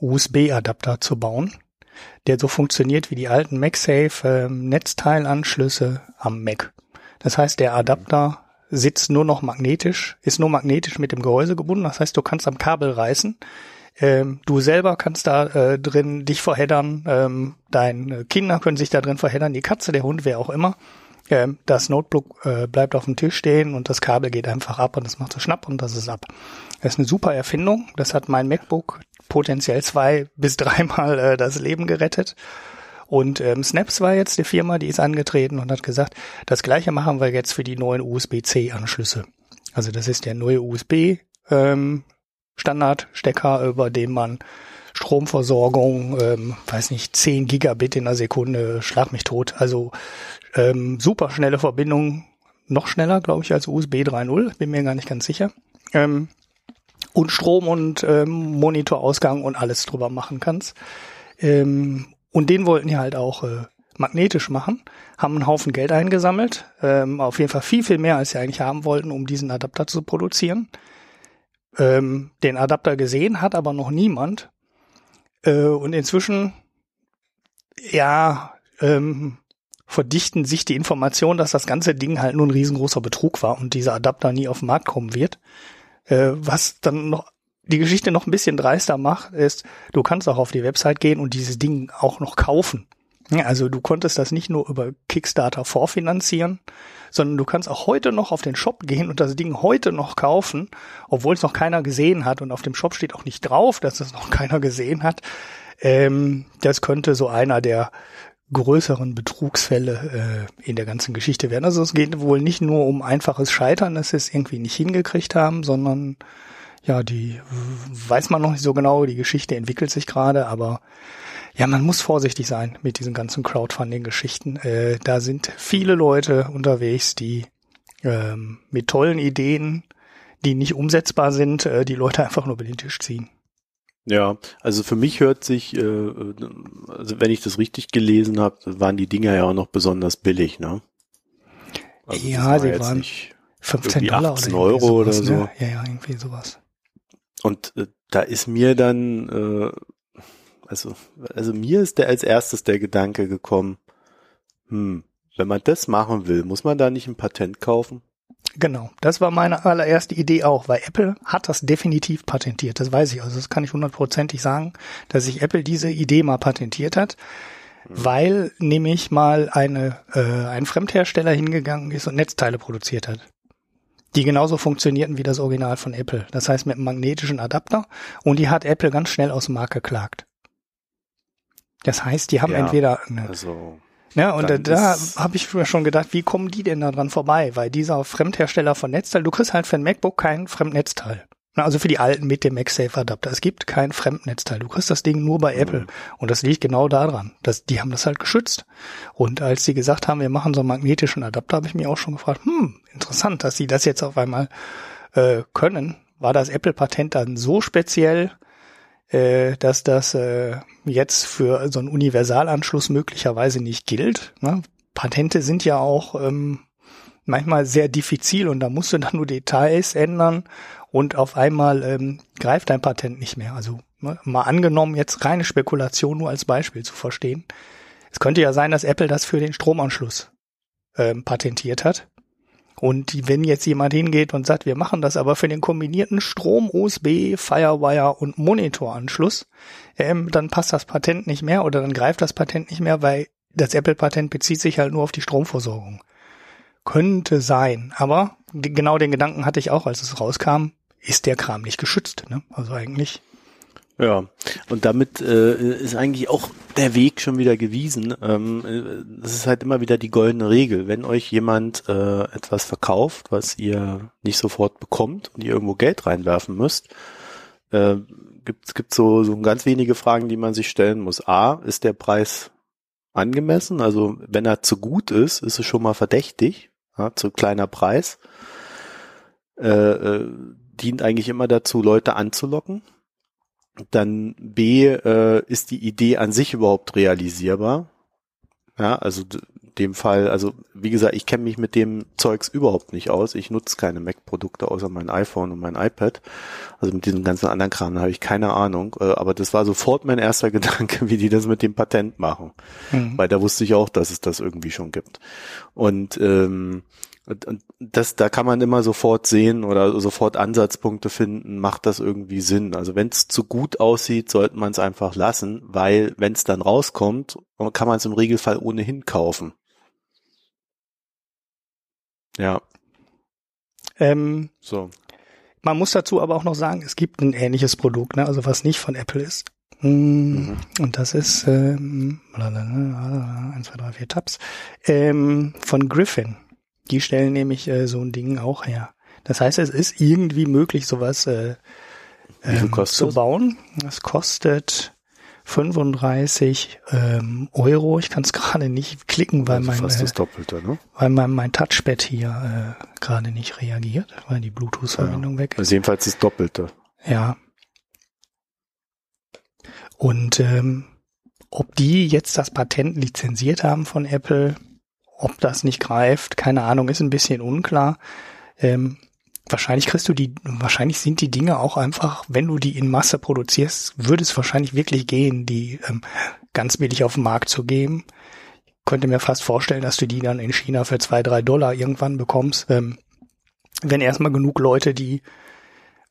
USB-Adapter zu bauen, der so funktioniert wie die alten MagSafe ähm, am Mac. Das heißt, der Adapter sitzt nur noch magnetisch, ist nur magnetisch mit dem Gehäuse gebunden. Das heißt, du kannst am Kabel reißen. Ähm, du selber kannst da äh, drin dich verheddern. Ähm, deine Kinder können sich da drin verheddern. Die Katze, der Hund, wer auch immer. Ähm, das Notebook äh, bleibt auf dem Tisch stehen und das Kabel geht einfach ab und das macht so schnapp und das ist ab. Das ist eine super Erfindung. Das hat mein MacBook potenziell zwei bis dreimal äh, das Leben gerettet. Und ähm, Snaps war jetzt die Firma, die ist angetreten und hat gesagt, das gleiche machen wir jetzt für die neuen USB-C-Anschlüsse. Also das ist der neue USB ähm, Standardstecker, über den man Stromversorgung, ähm, weiß nicht, 10 Gigabit in der Sekunde, schlag mich tot. Also ähm, super schnelle Verbindung, noch schneller, glaube ich, als USB 3.0, bin mir gar nicht ganz sicher. Ähm, und Strom und ähm, Monitorausgang und alles drüber machen kannst. Ähm, und den wollten die halt auch äh, magnetisch machen, haben einen Haufen Geld eingesammelt, ähm, auf jeden Fall viel, viel mehr, als sie eigentlich haben wollten, um diesen Adapter zu produzieren. Ähm, den Adapter gesehen hat aber noch niemand. Äh, und inzwischen, ja, ähm, verdichten sich die Informationen, dass das ganze Ding halt nur ein riesengroßer Betrug war und dieser Adapter nie auf den Markt kommen wird. Äh, was dann noch die Geschichte noch ein bisschen dreister macht, ist, du kannst auch auf die Website gehen und dieses Ding auch noch kaufen. Also du konntest das nicht nur über Kickstarter vorfinanzieren, sondern du kannst auch heute noch auf den Shop gehen und das Ding heute noch kaufen, obwohl es noch keiner gesehen hat und auf dem Shop steht auch nicht drauf, dass es noch keiner gesehen hat. Ähm, das könnte so einer der größeren Betrugsfälle äh, in der ganzen Geschichte werden. Also es geht wohl nicht nur um einfaches Scheitern, dass sie es irgendwie nicht hingekriegt haben, sondern ja, die weiß man noch nicht so genau, die Geschichte entwickelt sich gerade, aber ja, man muss vorsichtig sein mit diesen ganzen Crowdfunding-Geschichten. Äh, da sind viele Leute unterwegs, die ähm, mit tollen Ideen, die nicht umsetzbar sind, äh, die Leute einfach nur über den Tisch ziehen. Ja, also für mich hört sich, äh, also wenn ich das richtig gelesen habe, waren die Dinger ja auch noch besonders billig, ne? Also ja, sie waren nicht 15 Dollar 18 oder Euro sowas, oder so. Ne? Ja, ja, irgendwie sowas. Und äh, da ist mir dann, äh, also, also mir ist der als erstes der Gedanke gekommen, hm, wenn man das machen will, muss man da nicht ein Patent kaufen? Genau, das war meine allererste Idee auch, weil Apple hat das definitiv patentiert, das weiß ich, also das kann ich hundertprozentig sagen, dass sich Apple diese Idee mal patentiert hat, mhm. weil nämlich mal eine, äh, ein Fremdhersteller hingegangen ist und Netzteile produziert hat. Die genauso funktionierten wie das Original von Apple. Das heißt mit einem magnetischen Adapter und die hat Apple ganz schnell aus dem Markt geklagt. Das heißt, die haben Ja, entweder eine, Also, ja, und dann da ist- habe ich mir schon gedacht, wie kommen die denn da dran vorbei? Weil dieser Fremdhersteller von Netzteil, du kriegst halt für ein MacBook kein Fremdnetzteil. Na, Also für die alten mit dem MagSafe Adapter. Es gibt kein Fremdnetzteil. Du kriegst das Ding nur bei Apple. Und das liegt genau daran. dass die haben das halt geschützt. Und als sie gesagt haben, wir machen so einen magnetischen Adapter, habe ich mich auch schon gefragt, hm, interessant, dass sie das jetzt auf einmal äh, können. War das Apple-Patent dann so speziell, äh, dass das äh, jetzt für so einen Universalanschluss möglicherweise nicht gilt. Ne? Patente sind ja auch ähm, manchmal sehr diffizil und da musst du dann nur Details ändern und auf einmal ähm, greift dein Patent nicht mehr. Also ne, mal angenommen, jetzt reine Spekulation nur als Beispiel zu verstehen. Es könnte ja sein, dass Apple das für den Stromanschluss ähm, patentiert hat. Und wenn jetzt jemand hingeht und sagt, wir machen das aber für den kombinierten Strom, USB, Firewire und Monitoranschluss, ähm, dann passt das Patent nicht mehr oder dann greift das Patent nicht mehr, weil das Apple-Patent bezieht sich halt nur auf die Stromversorgung. Könnte sein, aber genau den Gedanken hatte ich auch, als es rauskam, ist der Kram nicht geschützt. Ne? Also eigentlich, Ja, und damit äh, ist eigentlich auch der Weg schon wieder gewiesen. Ähm, äh, das ist halt immer wieder die goldene Regel. Wenn euch jemand äh, etwas verkauft, was ihr nicht sofort bekommt und ihr irgendwo Geld reinwerfen müsst, äh, gibt es gibt so, so ganz wenige Fragen, die man sich stellen muss. A, ist der Preis angemessen? Also wenn er zu gut ist, ist es schon mal verdächtig, ja, zu kleiner Preis. Äh, äh, dient eigentlich immer dazu, Leute anzulocken. Dann B, äh, ist die Idee an sich überhaupt realisierbar? Ja, also dem Fall, also wie gesagt, ich kenne mich mit dem Zeugs überhaupt nicht aus. Ich nutze keine Mac-Produkte außer mein iPhone und mein iPad. Also mit diesem ganzen anderen Kram habe ich keine Ahnung. Äh, aber das war sofort mein erster Gedanke, wie die das mit dem Patent machen. Mhm. Weil da wusste ich auch, dass es das irgendwie schon gibt. Und ähm, und, und das, da kann man immer sofort sehen oder sofort Ansatzpunkte finden, macht das irgendwie Sinn. Also wenn es zu gut aussieht, sollte man es einfach lassen, weil wenn es dann rauskommt, kann man es im Regelfall ohnehin kaufen. Ja, ähm, so. Man muss dazu aber auch noch sagen, es gibt ein ähnliches Produkt, ne? also was nicht von Apple ist. Mm, Und das ist ähm, blablabla, 1, 2, 3, 4 Tabs ähm, von Griffin. Die stellen nämlich äh, so ein Ding auch her. Das heißt, es ist irgendwie möglich, sowas äh, ähm, zu bauen. Das kostet 35 ähm, Euro. Ich kann es gerade nicht klicken, weil Also mein äh, Doppelte, ne? weil mein, mein Touchpad hier äh, gerade nicht reagiert, weil die Bluetooth-Verbindung weg ist. Also jedenfalls das Doppelte. Ja. Und ähm, ob die jetzt das Patent lizenziert haben von Apple, ob das nicht greift, keine Ahnung, ist ein bisschen unklar. Ähm, wahrscheinlich kriegst du die, wahrscheinlich sind die Dinge auch einfach, wenn du die in Masse produzierst, würde es wahrscheinlich wirklich gehen, die ähm, ganz billig auf den Markt zu geben. Ich könnte mir fast vorstellen, dass du die dann in China für zwei, drei Dollar irgendwann bekommst, ähm, wenn erstmal genug Leute die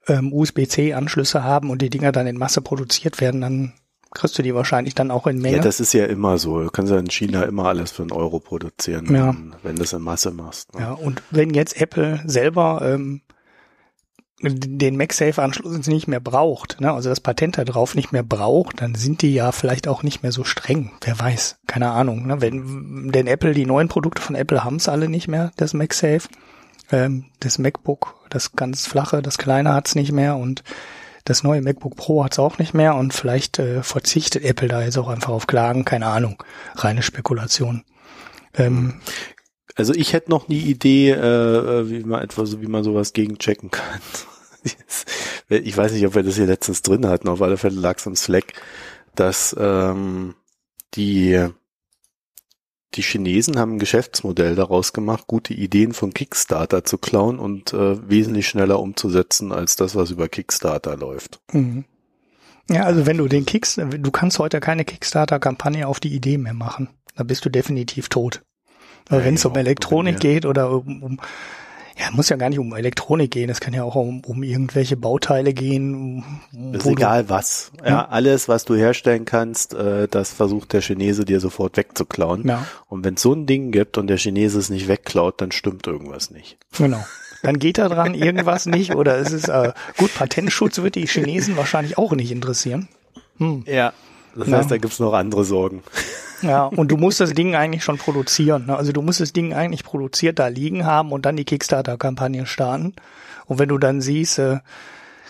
ähm, USB-C-Anschlüsse haben und die Dinger dann in Masse produziert werden, dann kriegst du die wahrscheinlich dann auch in Menge. Ja, das ist ja immer so. Du kannst ja in China immer alles für einen Euro produzieren, Ja. wenn, wenn du es in Masse machst. Ne? Ja, und wenn jetzt Apple selber ähm, den MagSafe-Anschluss nicht mehr braucht, ne, also das Patent da drauf nicht mehr braucht, dann sind die ja vielleicht auch nicht mehr so streng. Wer weiß, keine Ahnung. Ne? Wenn denn Apple, die neuen Produkte von Apple haben es alle nicht mehr, das MagSafe. Ähm, das MacBook, das ganz flache, das kleine hat's nicht mehr und das neue MacBook Pro hat's auch nicht mehr und vielleicht äh, verzichtet Apple da jetzt auch einfach auf Klagen, keine Ahnung. Reine Spekulation. Ähm, Also ich hätte noch die Idee, äh, wie man etwa so, wie man sowas gegenchecken kann. ich weiß nicht, ob wir das hier letztens drin hatten, auf alle Fälle lag es im Slack, dass ähm, die die Chinesen haben ein Geschäftsmodell daraus gemacht, gute Ideen von Kickstarter zu klauen und äh, wesentlich schneller umzusetzen als das, was über Kickstarter läuft. Mhm. Ja, also wenn du den Kicks, du kannst heute keine Kickstarter-Kampagne auf die Idee mehr machen. Da bist du definitiv tot. Weil Ja, wenn es um Elektronik ja. geht oder um, um ja, muss ja gar nicht um Elektronik gehen, es kann ja auch um, um irgendwelche Bauteile gehen. Ist egal was. Ja, Ja. alles, was du herstellen kannst, äh, das versucht der Chinese dir sofort wegzuklauen. Du, ja, Und wenn es so ein Ding gibt und der Chinese es nicht wegklaut, dann stimmt irgendwas nicht. genau. dann geht da dran irgendwas nicht oder es ist äh, gut, Patentschutz wird die Chinesen wahrscheinlich auch nicht interessieren. Hm. Ja, das heißt, ja. da gibt's noch andere Sorgen. Ja, und du musst das Ding eigentlich schon produzieren. Ne? Also du musst das Ding eigentlich produziert da liegen haben und dann die Kickstarter-Kampagne starten. Und wenn du dann siehst, äh,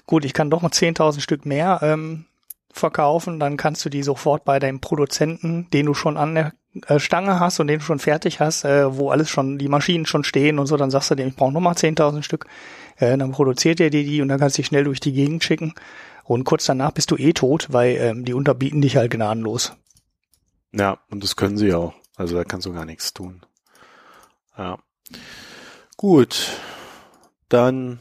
gut, ich kann doch noch 10.000 Stück mehr ähm, verkaufen, dann kannst du die sofort bei deinem Produzenten, den du schon an der äh, Stange hast und den du schon fertig hast, äh, wo alles schon, die Maschinen schon stehen und so, dann sagst du dem, ich brauche nochmal 10.000 Stück. Äh, dann produziert er dir die und dann kannst du dich schnell durch die Gegend schicken. Und kurz danach bist du eh tot, weil ähm, die unterbieten dich halt gnadenlos. Ja, und das können sie auch. Also da kannst du gar nichts tun. Ja. Gut. Dann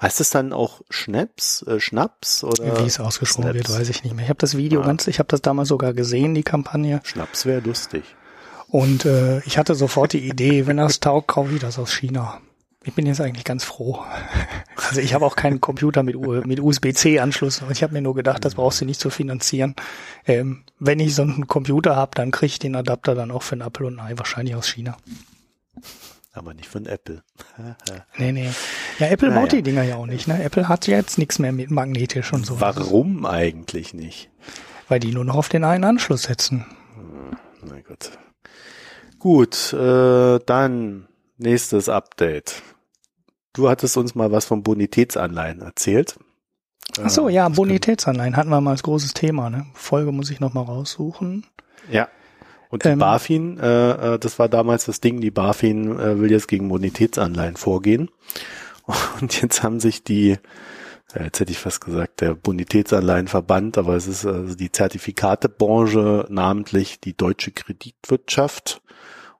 heißt es dann auch Schnaps, äh, Schnaps oder? Wie es ausgesprochen Snaps? wird, weiß ich nicht mehr. Ich habe das Video ah. ganz, ich habe das damals sogar gesehen, die Kampagne. Schnaps wäre lustig. Und äh, ich hatte sofort die Idee, wenn das taugt, kaufe ich das aus China. Ich bin jetzt eigentlich ganz froh. Also ich habe auch keinen Computer mit, mit USB-C-Anschluss. Ich habe mir nur gedacht, das brauchst du nicht zu finanzieren. Ähm, wenn ich so einen Computer habe, dann kriege ich den Adapter dann auch für ein Apple und ein Ei, wahrscheinlich aus China. Aber nicht von Apple. nee, nee. Ja, Apple naja. baut die Dinger ja auch nicht. Ne? Apple hat jetzt nichts mehr mit magnetisch und so. Warum eigentlich nicht? Weil die nur noch auf den einen Anschluss setzen. Hm, na gut. Gut, äh, dann nächstes Update. Du hattest uns mal was von Bonitätsanleihen erzählt. Ach so, ja, Bonitätsanleihen hatten wir mal als großes Thema. Ne? Folge muss ich noch mal raussuchen. Ja. Und die ähm, BaFin, äh, äh, das war damals das Ding, die BaFin äh, will jetzt gegen Bonitätsanleihen vorgehen. Und jetzt haben sich die, ja, jetzt hätte ich fast gesagt, der Bonitätsanleihenverband, aber es ist also die Zertifikatebranche, namentlich die deutsche Kreditwirtschaft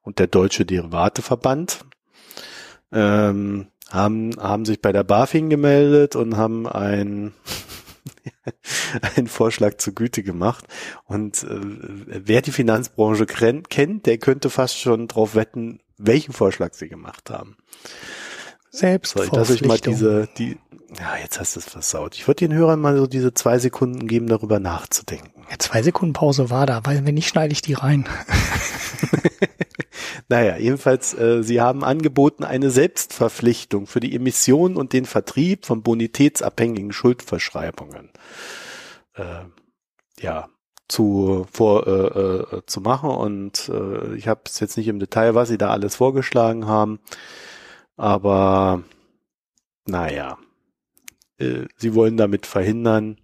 und der deutsche Derivateverband, ähm, haben, haben sich bei der BaFin gemeldet und haben ein einen Vorschlag zur Güte gemacht. Und äh, wer die Finanzbranche kennt, der könnte fast schon drauf wetten, welchen Vorschlag sie gemacht haben. Selbst. Soll ich das euch mal diese, die, ja, jetzt hast du es versaut. Ich würde den Hörern mal so diese zwei Sekunden geben, darüber nachzudenken. Ja, zwei Sekunden Pause war da, weil wenn nicht, schneide ich die rein. Naja, jedenfalls, äh, sie haben angeboten eine Selbstverpflichtung für die Emission und den Vertrieb von bonitätsabhängigen Schuldverschreibungen. Äh, ja, zu vor äh, äh, zu machen und äh, ich habe jetzt nicht im Detail, was sie da alles vorgeschlagen haben, aber naja, äh, sie wollen damit verhindern,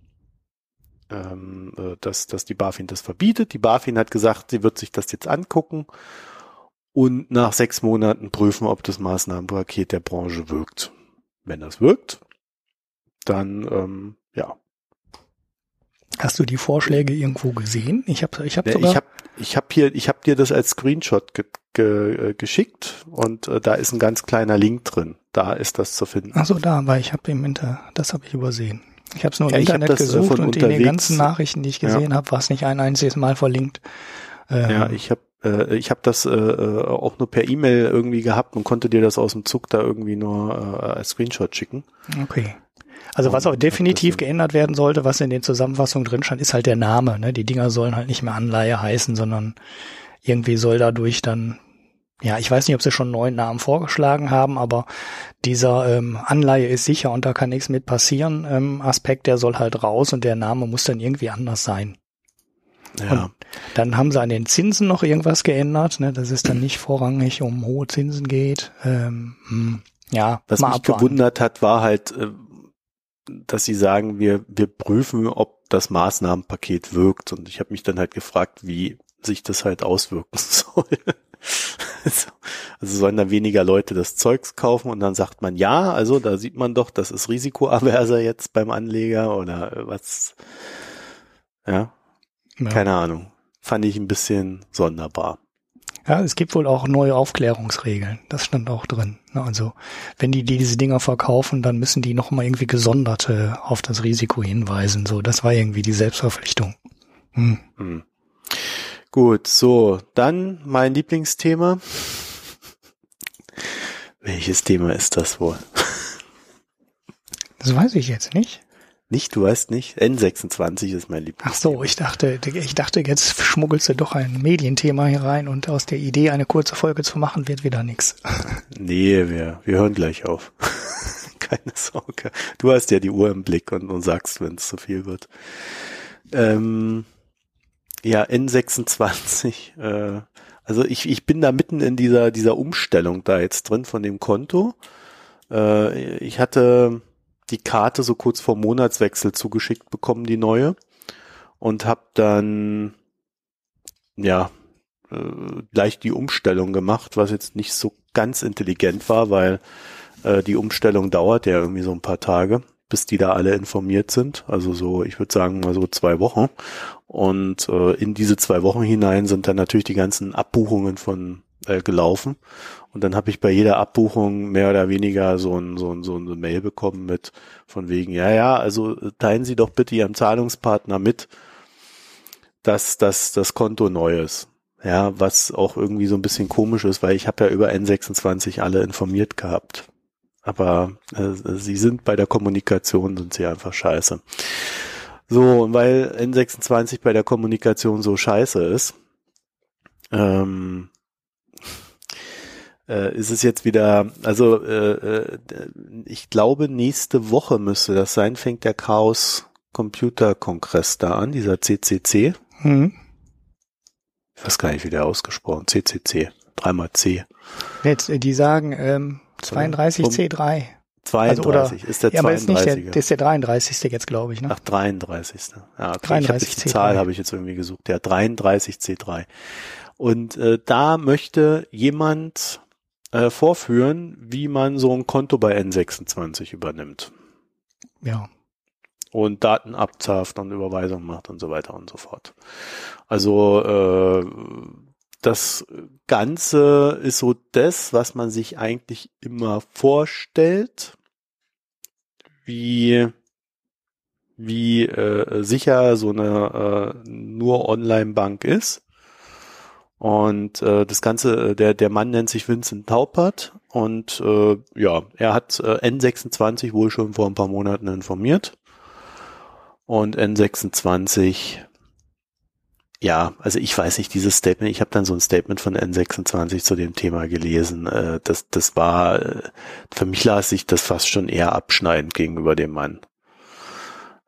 ähm, äh, dass, dass die BaFin das verbietet. Die BaFin hat gesagt, sie wird sich das jetzt angucken und nach sechs Monaten prüfen, ob das Maßnahmenpaket der Branche wirkt. Wenn das wirkt, dann ähm, ja. Hast du die Vorschläge irgendwo gesehen? Ich habe ich hab sogar ich habe ich hab hier ich habe dir das als Screenshot ge, ge, äh, geschickt und äh, da ist ein ganz kleiner Link drin. Da ist das zu finden. Ach so, da, weil ich habe im Inter das habe ich übersehen. Ich habe es nur im ja, Internet äh, gesucht und in den ganzen Nachrichten, die ich gesehen ja. habe, war es nicht ein einziges Mal verlinkt. Ähm, ja, ich habe äh, ich habe das äh, äh, auch nur per E-Mail irgendwie gehabt und konnte dir das aus dem Zug da irgendwie nur äh, als Screenshot schicken. Okay. Also was auch definitiv geändert werden sollte, was in den Zusammenfassungen drin stand, ist halt der Name. Ne? Die Dinger sollen halt nicht mehr Anleihe heißen, sondern irgendwie soll dadurch dann, ja, ich weiß nicht, ob sie schon einen neuen Namen vorgeschlagen haben, aber dieser ähm, Anleihe ist sicher und da kann nichts mit passieren. Ähm, Aspekt, der soll halt raus und der Name muss dann irgendwie anders sein. Ja. Und dann haben sie an den Zinsen noch irgendwas geändert, ne, dass es dann nicht vorrangig um hohe Zinsen geht. Ähm, hm, ja, was mich abwarten. gewundert hat, war halt, äh, dass sie sagen, wir wir prüfen, ob das Maßnahmenpaket wirkt. Und ich habe mich dann halt gefragt, wie sich das halt auswirken soll. also, also sollen da weniger Leute das Zeugs kaufen und dann sagt man ja, also da sieht man doch, das ist risikoaverser jetzt beim Anleger oder was. Ja, ja. Keine Ahnung. Fand ich ein bisschen sonderbar. Ja, es gibt wohl auch neue Aufklärungsregeln. Das stand auch drin. Also, wenn die diese Dinger verkaufen, dann müssen die noch mal irgendwie gesonderte auf das Risiko hinweisen. So, das war irgendwie die Selbstverpflichtung. Hm. Hm. Gut, so, dann mein Lieblingsthema. Welches Thema ist das wohl? Das weiß ich jetzt nicht. Nicht, du weißt nicht? N26 ist mein Lieblings. Ach so, ich dachte, ich dachte, jetzt schmuggelst du doch ein Medienthema hier rein und aus der Idee, eine kurze Folge zu machen, wird wieder nix. Nee, wir, wir hören gleich auf. Keine Sorge. Du hast ja die Uhr im Blick und, und sagst, wenn es zu viel wird. Ähm, ja, N26. Äh, also ich, ich bin da mitten in dieser, dieser Umstellung da jetzt drin von dem Konto. Äh, ich hatte die Karte so kurz vor Monatswechsel zugeschickt bekommen, die neue. Und habe dann, ja, äh, gleich die Umstellung gemacht, was jetzt nicht so ganz intelligent war, weil äh, die Umstellung dauert ja irgendwie so ein paar Tage, bis die da alle informiert sind. Also so, ich würde sagen mal so zwei Wochen. Und äh, in diese zwei Wochen hinein sind dann natürlich die ganzen Abbuchungen von äh, gelaufen. Und dann habe ich bei jeder Abbuchung mehr oder weniger so ein, so ein, so eine Mail bekommen mit von wegen, ja, ja, also teilen Sie doch bitte Ihrem Zahlungspartner mit, dass, dass das Konto neu ist. Ja, was auch irgendwie so ein bisschen komisch ist, weil ich habe ja über N26 alle informiert gehabt. Aber äh, sie sind bei der Kommunikation, sind sie einfach scheiße. So, und weil N26 bei der Kommunikation so scheiße ist, ähm, äh, ist es jetzt wieder, also äh, äh, ich glaube, nächste Woche müsste das sein, fängt der Chaos Computer Kongress da an, dieser CCC. Hm. Ich weiß gar nicht, wie der ausgesprochen, CCC, dreimal C. Jetzt, die sagen ähm, 32 C3. 32 also, oder, ist der ja, 32. Aber ist nicht der, das ist der 33. jetzt, glaube ich. Ne? Ach, 33. Ja, okay. 33 ich hab die Zahl habe ich jetzt irgendwie gesucht. Der 33 C3. Und äh, da möchte jemand äh, vorführen, wie man so ein Konto bei N26 übernimmt. Ja. Und Daten abzapft und Überweisungen macht und so weiter und so fort. Also äh, das Ganze ist so das, was man sich eigentlich immer vorstellt, wie wie äh, sicher so eine äh, nur Online-Bank ist. Und äh, das Ganze, äh, der, der Mann nennt sich Vincent Taupert und äh, ja, er hat äh, N26 wohl schon vor ein paar Monaten informiert. Und N26, ja, also ich weiß nicht, dieses Statement, ich habe dann so ein Statement von N26 zu dem Thema gelesen. Äh, das, das war, äh, für mich las sich das fast schon eher abschneidend gegenüber dem Mann.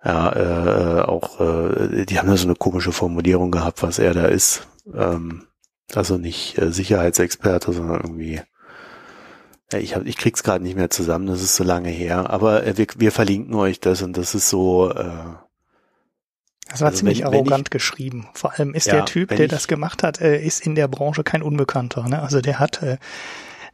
Ja, äh, auch, äh, die haben da so eine komische Formulierung gehabt, was er da ist. Ähm, also nicht äh, Sicherheitsexperte, sondern irgendwie. Ja, ich, hab, ich krieg's gerade nicht mehr zusammen, das ist so lange her. Aber äh, wir, wir verlinken euch das und das ist so. Äh, das war also ziemlich wenn, arrogant wenn ich, geschrieben. Vor allem ist ja, der Typ, der ich, das gemacht hat, äh, ist in der Branche kein Unbekannter. Ne? Also der hat, äh,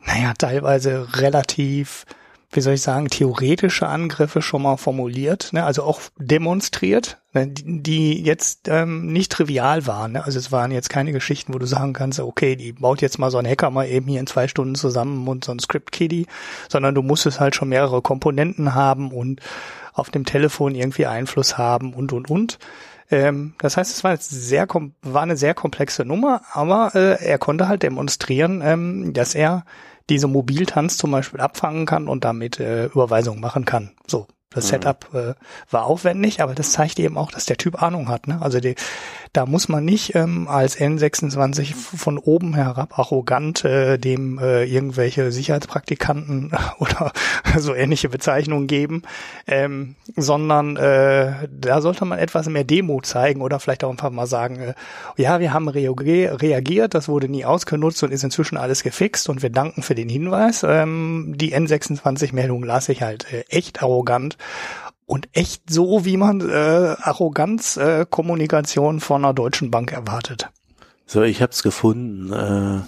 naja, teilweise relativ wie soll ich sagen, theoretische Angriffe schon mal formuliert, ne? also auch demonstriert, ne? die, die jetzt ähm, nicht trivial waren. Ne? Also es waren jetzt keine Geschichten, wo du sagen kannst, okay, die baut jetzt mal so ein Hacker mal eben hier in zwei Stunden zusammen und so ein Script-Kiddie, sondern du musstest halt schon mehrere Komponenten haben und auf dem Telefon irgendwie Einfluss haben und, und, und. Ähm, das heißt, es war, jetzt sehr, war eine sehr komplexe Nummer, aber äh, er konnte halt demonstrieren, ähm, dass er diese Mobiltanz zum Beispiel abfangen kann und damit äh, Überweisungen machen kann. So, das mhm. Setup äh, war aufwendig, aber das zeigt eben auch, dass der Typ Ahnung hat. Ne? Also die, da muss man nicht ähm, als N26 von oben herab arrogant äh, dem äh, irgendwelche Sicherheitspraktikanten oder so ähnliche Bezeichnungen geben, ähm, sondern äh, da sollte man etwas mehr Demo zeigen oder vielleicht auch einfach mal sagen, äh, ja, wir haben reagiert, das wurde nie ausgenutzt und ist inzwischen alles gefixt und wir danken für den Hinweis. Ähm, die N26-Meldung las ich halt äh, echt arrogant und echt so, wie man äh, Arroganz äh, von einer deutschen Bank erwartet. So, ich habe es gefunden. Äh,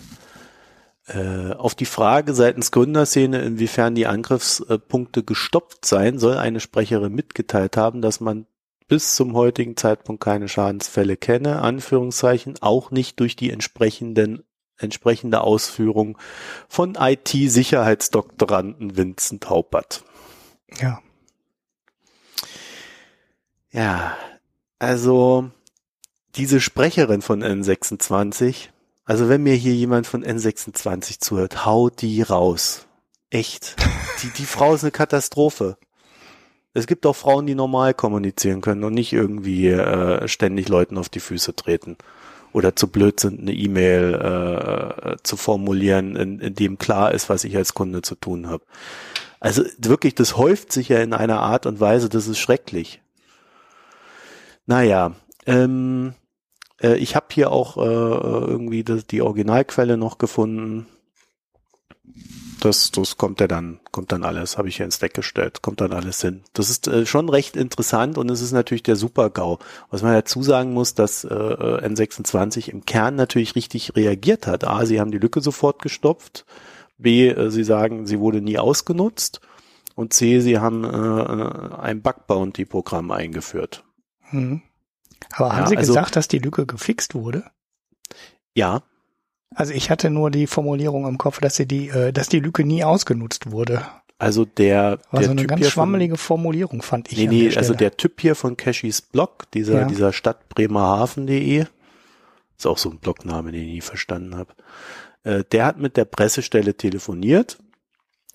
äh, auf die Frage seitens Gründerszene, inwiefern die Angriffspunkte gestoppt seien, soll eine Sprecherin mitgeteilt haben, dass man bis zum heutigen Zeitpunkt keine Schadensfälle kenne, Anführungszeichen, auch nicht durch die entsprechenden entsprechende Ausführung von IT-Sicherheitsdoktoranden Vincent Haupert. Ja. Ja, also diese Sprecherin von N26, also wenn mir hier jemand von N26 zuhört, haut die raus. Echt. Die, die Frau ist eine Katastrophe. Es gibt auch Frauen, die normal kommunizieren können und nicht irgendwie äh, ständig Leuten auf die Füße treten oder zu blöd sind, eine E-Mail äh, zu formulieren, in, in dem klar ist, was ich als Kunde zu tun habe. Also wirklich, das häuft sich ja in einer Art und Weise, das ist schrecklich. Naja, ähm, äh, ich habe hier auch äh, irgendwie das, die Originalquelle noch gefunden. Das, das kommt ja dann, kommt dann alles, habe ich hier ins Deck gestellt, kommt dann alles hin. Das ist äh, schon recht interessant und es ist natürlich der Super-GAU. Was man dazu sagen muss, dass äh, N26 im Kern natürlich richtig reagiert hat. A, sie haben die Lücke sofort gestopft. B, äh, sie sagen, sie wurde nie ausgenutzt. Und C, sie haben äh, ein Bug-Bounty-Programm eingeführt. Hm. Aber haben Ja, Sie also- gesagt, dass die Lücke gefixt wurde? Ja, Also ich hatte nur die Formulierung im Kopf, dass sie die, äh, dass die Lücke nie ausgenutzt wurde. also der, War der so eine Typ ganz hier von- schwammelige Formulierung, fand ich. Nee, nee, also der Typ hier von Cashys Blog, dieser, Ja. dieser Stadt Bremerhaven.de, ist auch so ein Blogname, den ich nie verstanden habe. Äh, der hat mit der Pressestelle telefoniert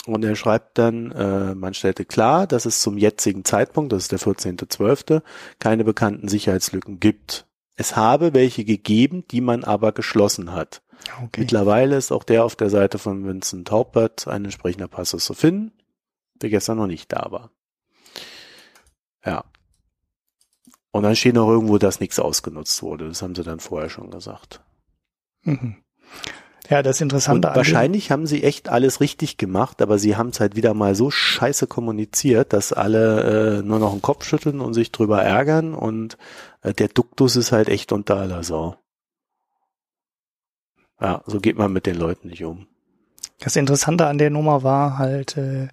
und er schreibt dann, äh, man stellte klar, dass es zum jetzigen Zeitpunkt, das ist der 14.12., keine bekannten Sicherheitslücken gibt. Es habe welche gegeben, die man aber geschlossen hat. okay. Mittlerweile ist auch der auf der Seite von Vincent Taubert ein entsprechender Passus zu finden, der gestern noch nicht da war. Ja. Und dann steht noch irgendwo, dass nichts ausgenutzt wurde. Das haben sie dann vorher schon gesagt. Mhm. Ja, das Und Interessante an dem- wahrscheinlich haben sie echt alles richtig gemacht, aber sie haben es halt wieder mal so scheiße kommuniziert, dass alle äh, nur noch den Kopf schütteln und sich drüber ärgern und äh, der Duktus ist halt echt unter aller Sau. Ja, so geht man mit den Leuten nicht um. Das Interessante an der Nummer war halt, äh,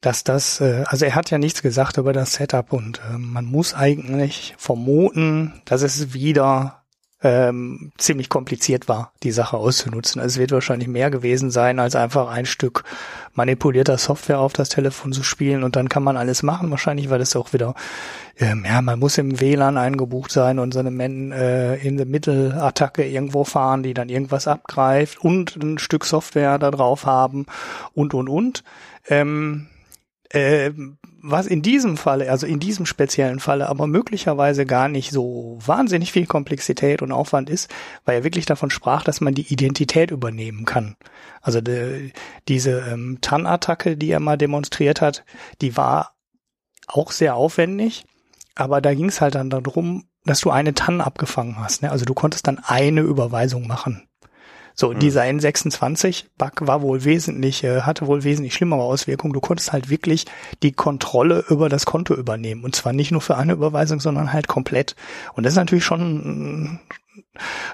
dass das, äh, also er hat ja nichts gesagt über das Setup und äh, man muss eigentlich vermuten, dass es wieder ähm, ziemlich kompliziert war, die Sache auszunutzen. Also es wird wahrscheinlich mehr gewesen sein, als einfach ein Stück manipulierter Software auf das Telefon zu spielen und dann kann man alles machen. Wahrscheinlich war das auch wieder, ähm, ja, man muss im WLAN eingebucht sein und so eine Men äh, in der Mittelattacke irgendwo fahren, die dann irgendwas abgreift und ein Stück Software da drauf haben und und und. Ähm, äh, was in diesem Falle, also in diesem speziellen Falle, aber möglicherweise gar nicht so wahnsinnig viel Komplexität und Aufwand ist, weil er wirklich davon sprach, dass man die Identität übernehmen kann. Also de, diese ähm, TAN-Attacke, die er mal demonstriert hat, die war auch sehr aufwendig, aber da ging es halt dann darum, dass du eine TAN abgefangen hast. Ne? Also du konntest dann eine Überweisung machen. So, Mhm. dieser N26-Bug war wohl wesentlich, äh, hatte wohl wesentlich schlimmere Auswirkungen. Du konntest halt wirklich die Kontrolle über das Konto übernehmen. Und zwar nicht nur für eine Überweisung, sondern halt komplett. Und das ist natürlich schon,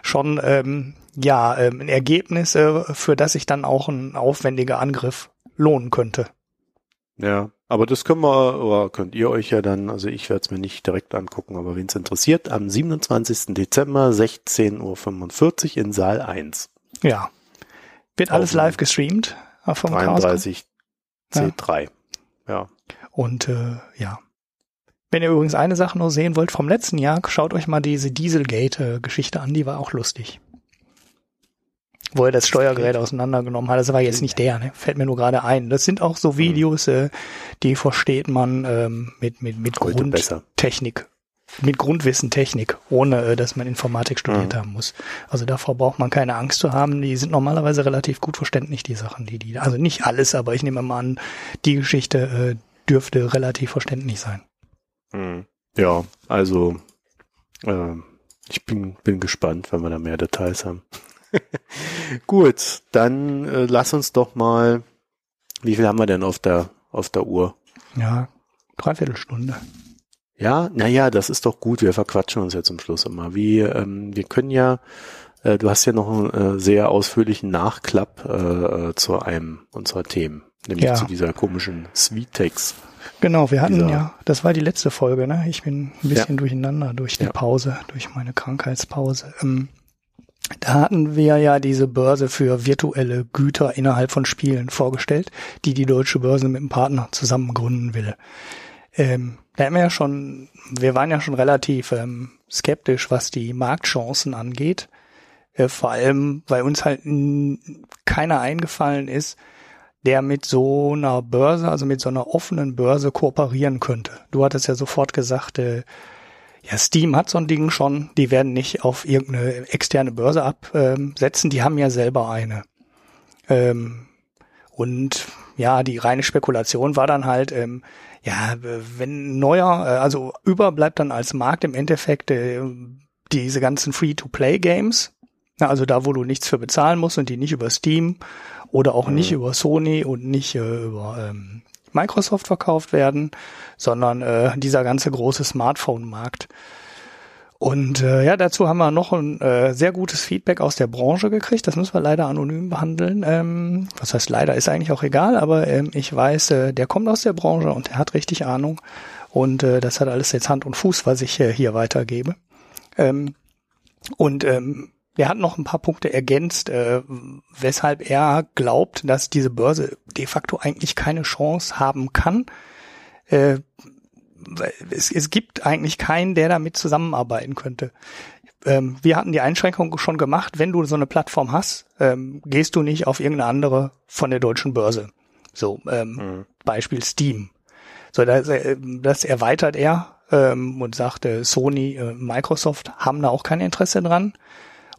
schon, ähm, ja, ähm, ein Ergebnis, äh, für das sich dann auch ein aufwendiger Angriff lohnen könnte. Ja, aber das können wir, oder könnt ihr euch ja dann, also ich werde es mir nicht direkt angucken, aber wen es interessiert, am 27. Dezember 16.45 Uhr in Saal 1. Ja. Wird alles live gestreamt äh, vom Chaos. 33 C3. Ja. Und äh, ja. Wenn ihr übrigens eine Sache noch sehen wollt vom letzten Jahr, schaut euch mal diese Dieselgate-Geschichte an, die war auch lustig. Wo er das Steuergerät auseinandergenommen hat. Das war jetzt nicht der, ne? Fällt mir nur gerade ein. Das sind auch so Mhm. Videos, äh, die versteht man ähm, mit, mit, mit. Grundtechnik. Mit Grundwissen Technik, ohne äh, dass man Informatik studiert Mhm. haben muss. Also davor braucht man keine Angst zu haben. Die sind normalerweise relativ gut verständlich, die Sachen, die die. Also nicht alles, aber ich nehme mal an, die Geschichte äh, dürfte relativ verständlich sein. Mhm. Ja, also äh, ich bin, bin gespannt, wenn wir da mehr Details haben. Gut, dann äh, lass uns doch mal, wie viel haben wir denn auf der auf der Uhr? Ja, Dreiviertelstunde. Ja, naja, das ist doch gut. Wir verquatschen uns ja zum Schluss immer. Wie, ähm, wir können ja, äh, du hast ja noch einen äh, sehr ausführlichen Nachklapp äh, zu einem unserer Themen, nämlich Ja. zu dieser komischen Sweet-Text. Genau, wir hatten Dieser- ja, das war die letzte Folge, ne? Ich bin ein bisschen durcheinander durch die Ja. Pause, durch meine Krankheitspause. Ähm, da hatten wir ja diese Börse für virtuelle Güter innerhalb von Spielen vorgestellt, die die deutsche Börse mit einem Partner zusammen gründen will. Ähm, da haben wir ja schon, wir waren ja schon relativ ähm, skeptisch, was die Marktchancen angeht. Äh, vor allem, weil uns halt keiner eingefallen ist, der mit so einer Börse, also mit so einer offenen Börse kooperieren könnte. Du hattest ja sofort gesagt, äh, ja, Steam hat so ein Ding schon, die werden nicht auf irgendeine externe Börse absetzen, die haben ja selber eine. Ähm, und ja, die reine Spekulation war dann halt, ähm, ja, wenn neuer, äh, also überbleibt dann als Markt im Endeffekt äh, diese ganzen Free-to-Play-Games, also da, wo du nichts für bezahlen musst und die nicht über Steam oder auch mhm. nicht über Sony und nicht äh, über ähm, Microsoft verkauft werden, sondern äh, dieser ganze große Smartphone-Markt. Und äh, ja, dazu haben wir noch ein äh, sehr gutes Feedback aus der Branche gekriegt. Das müssen wir leider anonym behandeln. Ähm, was heißt leider, ist eigentlich auch egal, aber ähm, ich weiß, äh, der kommt aus der Branche und er hat richtig Ahnung. Und äh, das hat alles jetzt Hand und Fuß, was ich äh, hier weitergebe. Ähm, und ähm, er hat noch ein paar Punkte ergänzt, äh, weshalb er glaubt, dass diese Börse de facto eigentlich keine Chance haben kann. Äh, es, es gibt eigentlich keinen, der damit zusammenarbeiten könnte. Ähm, wir hatten die Einschränkung schon gemacht, wenn du so eine Plattform hast, ähm, gehst du nicht auf irgendeine andere von der deutschen Börse. So, ähm, mhm. Beispiel Steam. So, das, äh, das erweitert er ähm, und sagt, äh, Sony, äh, Microsoft haben da auch kein Interesse dran.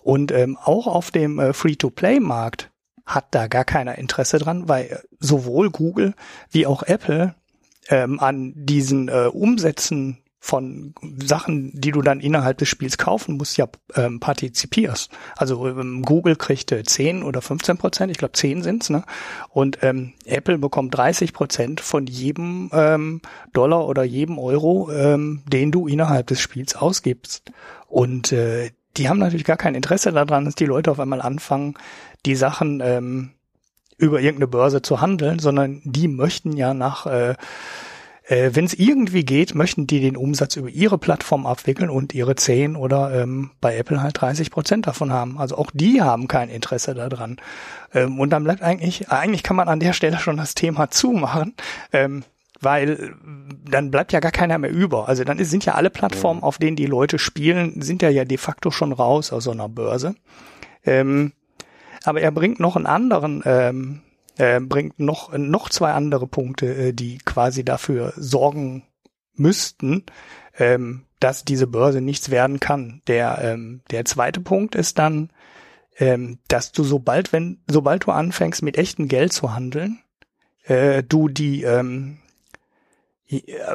Und ähm, auch auf dem äh, Free-to-Play-Markt hat da gar keiner Interesse dran, weil sowohl Google wie auch Apple ähm, an diesen äh, Umsätzen von Sachen, die du dann innerhalb des Spiels kaufen musst, ja ähm, partizipierst. Also ähm, Google kriegt äh, 10 oder 15 Prozent, ich glaube 10 sind's, ne? Und ähm, Apple bekommt 30 Prozent von jedem ähm, Dollar oder jedem Euro, ähm, den du innerhalb des Spiels ausgibst. Und äh, die haben natürlich gar kein Interesse daran, dass die Leute auf einmal anfangen, die Sachen ähm, über irgendeine Börse zu handeln, sondern die möchten ja nach, äh, äh, wenn es irgendwie geht, möchten die den Umsatz über ihre Plattform abwickeln und ihre 10 oder ähm, bei Apple halt 30 Prozent davon haben. Also auch die haben kein Interesse daran. Ähm, und dann bleibt eigentlich, eigentlich kann man an der Stelle schon das Thema zumachen. Ähm, weil dann bleibt ja gar keiner mehr über. Also dann sind ja alle Plattformen, auf denen die Leute spielen, sind ja ja de facto schon raus aus so einer Börse. Ähm, aber er bringt noch einen anderen, ähm, äh, bringt noch, noch zwei andere Punkte, äh, die quasi dafür sorgen müssten, ähm, dass diese Börse nichts werden kann. Der, ähm, der zweite Punkt ist dann, ähm, dass du sobald, wenn, sobald du anfängst mit echtem Geld zu handeln, äh, du die, ähm,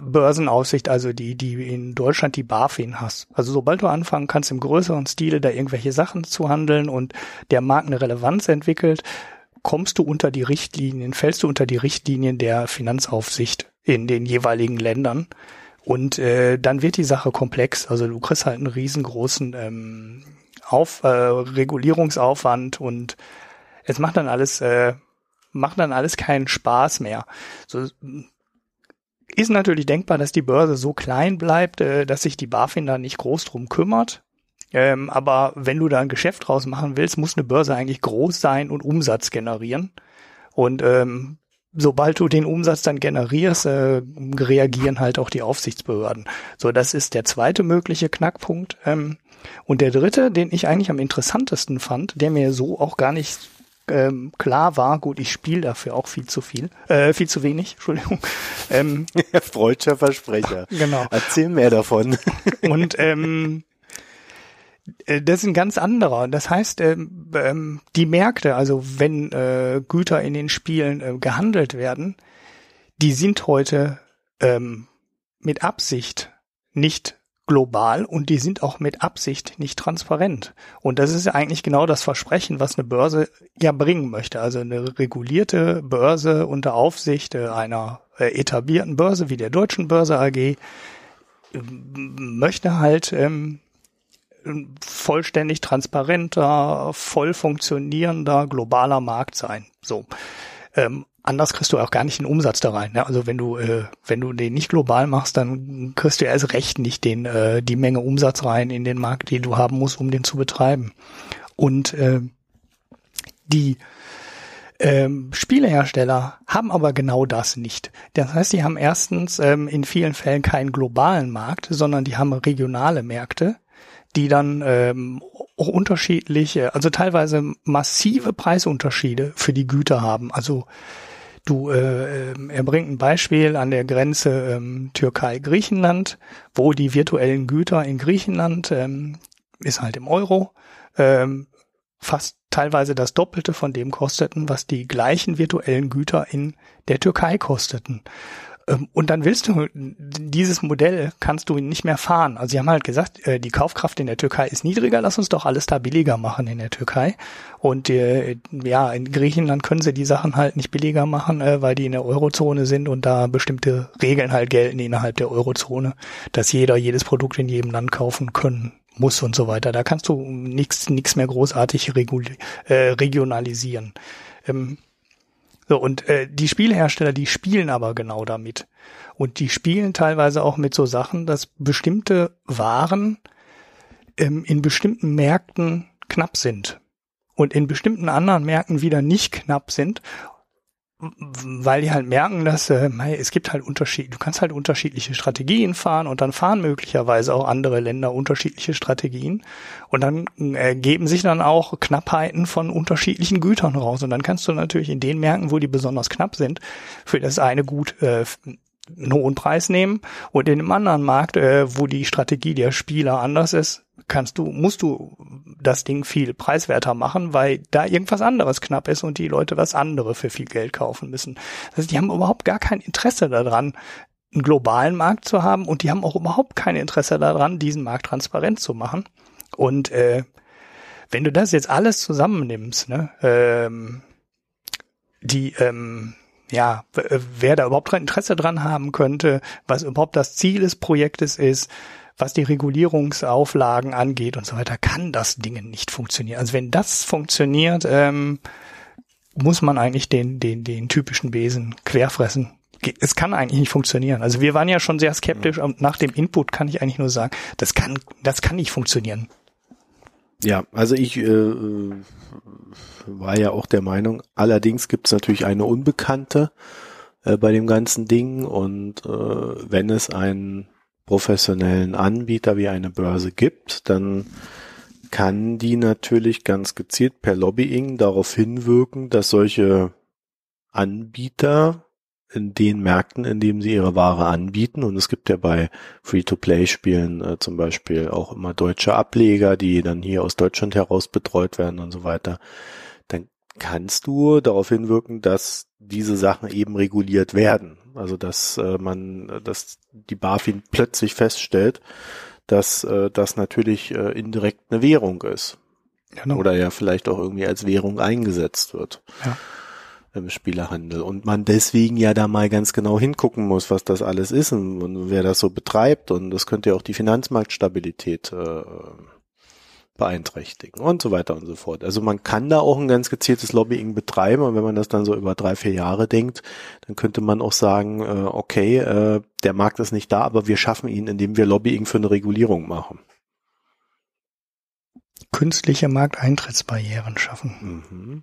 Börsenaufsicht, also die, die in Deutschland die BaFin hast. Also sobald du anfangen kannst, im größeren Stile da irgendwelche Sachen zu handeln und der Markt eine Relevanz entwickelt, kommst du unter die Richtlinien, fällst du unter die Richtlinien der Finanzaufsicht in den jeweiligen Ländern. Und äh, dann wird die Sache komplex. Also du kriegst halt einen riesengroßen ähm, Auf, äh, Regulierungsaufwand und es macht dann alles, äh, macht dann alles keinen Spaß mehr. So, ist natürlich denkbar, dass die Börse so klein bleibt, äh, dass sich die BaFin da nicht groß drum kümmert. Ähm, aber wenn du da ein Geschäft draus machen willst, muss eine Börse eigentlich groß sein und Umsatz generieren. Und ähm, sobald du den Umsatz dann generierst, äh, reagieren halt auch die Aufsichtsbehörden. So, das ist der zweite mögliche Knackpunkt. Ähm, und der dritte, den ich eigentlich am interessantesten fand, der mir so auch gar nicht ähm, klar war, gut, ich spiele dafür auch viel zu viel, äh, viel zu wenig, Entschuldigung. Ähm, Freudscher Versprecher. Genau. Erzähl mehr davon. Und ähm, äh, das ist ein ganz anderer. Das heißt, ähm, ähm, die Märkte, also wenn äh, Güter in den Spielen äh, gehandelt werden, die sind heute ähm, mit Absicht nicht global und die sind auch mit Absicht nicht transparent. Und das ist ja eigentlich genau das Versprechen, was eine Börse ja bringen möchte. Also eine regulierte Börse unter Aufsicht einer äh, etablierten Börse wie der Deutschen Börse AG möchte halt ähm, vollständig transparenter, voll funktionierender globaler Markt sein. So. Ähm, anders kriegst du auch gar nicht den Umsatz da rein. Ne? Also wenn du äh, wenn du den nicht global machst, dann kriegst du erst recht nicht den äh, die Menge Umsatz rein in den Markt, die du haben musst, um den zu betreiben. Und äh, die ähm, Spielehersteller haben aber genau das nicht. Das heißt, die haben erstens ähm, in vielen Fällen keinen globalen Markt, sondern die haben regionale Märkte, die dann ähm, auch unterschiedliche, also teilweise massive Preisunterschiede für die Güter haben. Also Du, äh, ähm, er bringt ein Beispiel an der Grenze ähm, Türkei-Griechenland, wo die virtuellen Güter in Griechenland ähm, ist halt im Euro, ähm, fast teilweise das Doppelte von dem kosteten, was die gleichen virtuellen Güter in der Türkei kosteten. Ähm, und dann willst du dieses Modell kannst du nicht mehr fahren. Also sie haben halt gesagt, äh, die Kaufkraft in der Türkei ist niedriger, lass uns doch alles da billiger machen in der Türkei. Und äh, ja, in Griechenland können sie die Sachen halt nicht billiger machen, äh, weil die in der Eurozone sind und da bestimmte Regeln halt gelten innerhalb der Eurozone, dass jeder jedes Produkt in jedem Land kaufen können muss und so weiter. Da kannst du nichts nichts mehr großartig äh, regionalisieren. Ähm, so, und äh, die Spielhersteller, die spielen aber genau damit. Und die spielen teilweise auch mit so Sachen, dass bestimmte Waren ähm, in bestimmten Märkten knapp sind und in bestimmten anderen Märkten wieder nicht knapp sind weil die halt merken, dass äh, es gibt halt Unterschied, du kannst halt unterschiedliche Strategien fahren und dann fahren möglicherweise auch andere Länder unterschiedliche Strategien und dann äh, geben sich dann auch Knappheiten von unterschiedlichen Gütern raus und dann kannst du natürlich in den Märkten, wo die besonders knapp sind, für das eine Gut äh, einen hohen Preis nehmen und in einem anderen Markt, äh, wo die Strategie der Spieler anders ist, kannst du, musst du das Ding viel preiswerter machen, weil da irgendwas anderes knapp ist und die Leute was andere für viel Geld kaufen müssen. Das heißt, die haben überhaupt gar kein Interesse daran, einen globalen Markt zu haben und die haben auch überhaupt kein Interesse daran, diesen Markt transparent zu machen. Und äh, wenn du das jetzt alles zusammennimmst, ne, ähm, die ähm, ja, wer da überhaupt Interesse dran haben könnte, was überhaupt das Ziel des Projektes ist, was die Regulierungsauflagen angeht und so weiter, kann das Ding nicht funktionieren. Also wenn das funktioniert, ähm, muss man eigentlich den, den, den typischen Besen querfressen. Es kann eigentlich nicht funktionieren. Also wir waren ja schon sehr skeptisch und nach dem Input kann ich eigentlich nur sagen, das kann, das kann nicht funktionieren. Ja, also ich äh, war ja auch der Meinung, allerdings gibt es natürlich eine Unbekannte äh, bei dem ganzen Ding und äh, wenn es einen professionellen Anbieter wie eine Börse gibt, dann kann die natürlich ganz gezielt per Lobbying darauf hinwirken, dass solche Anbieter in den Märkten, in denen sie ihre Ware anbieten, und es gibt ja bei Free-to-Play-Spielen äh, zum Beispiel auch immer deutsche Ableger, die dann hier aus Deutschland heraus betreut werden und so weiter, dann kannst du darauf hinwirken, dass diese Sachen eben reguliert werden. Also dass äh, man, dass die BaFin plötzlich feststellt, dass äh, das natürlich äh, indirekt eine Währung ist. Genau. Oder ja vielleicht auch irgendwie als Währung eingesetzt wird. Ja. Im Spielerhandel. Und man deswegen ja da mal ganz genau hingucken muss, was das alles ist und, und wer das so betreibt. Und das könnte ja auch die Finanzmarktstabilität äh, beeinträchtigen und so weiter und so fort. Also man kann da auch ein ganz gezieltes Lobbying betreiben und wenn man das dann so über drei, vier Jahre denkt, dann könnte man auch sagen, äh, okay, äh, der Markt ist nicht da, aber wir schaffen ihn, indem wir Lobbying für eine Regulierung machen. Künstliche Markteintrittsbarrieren schaffen. Mhm.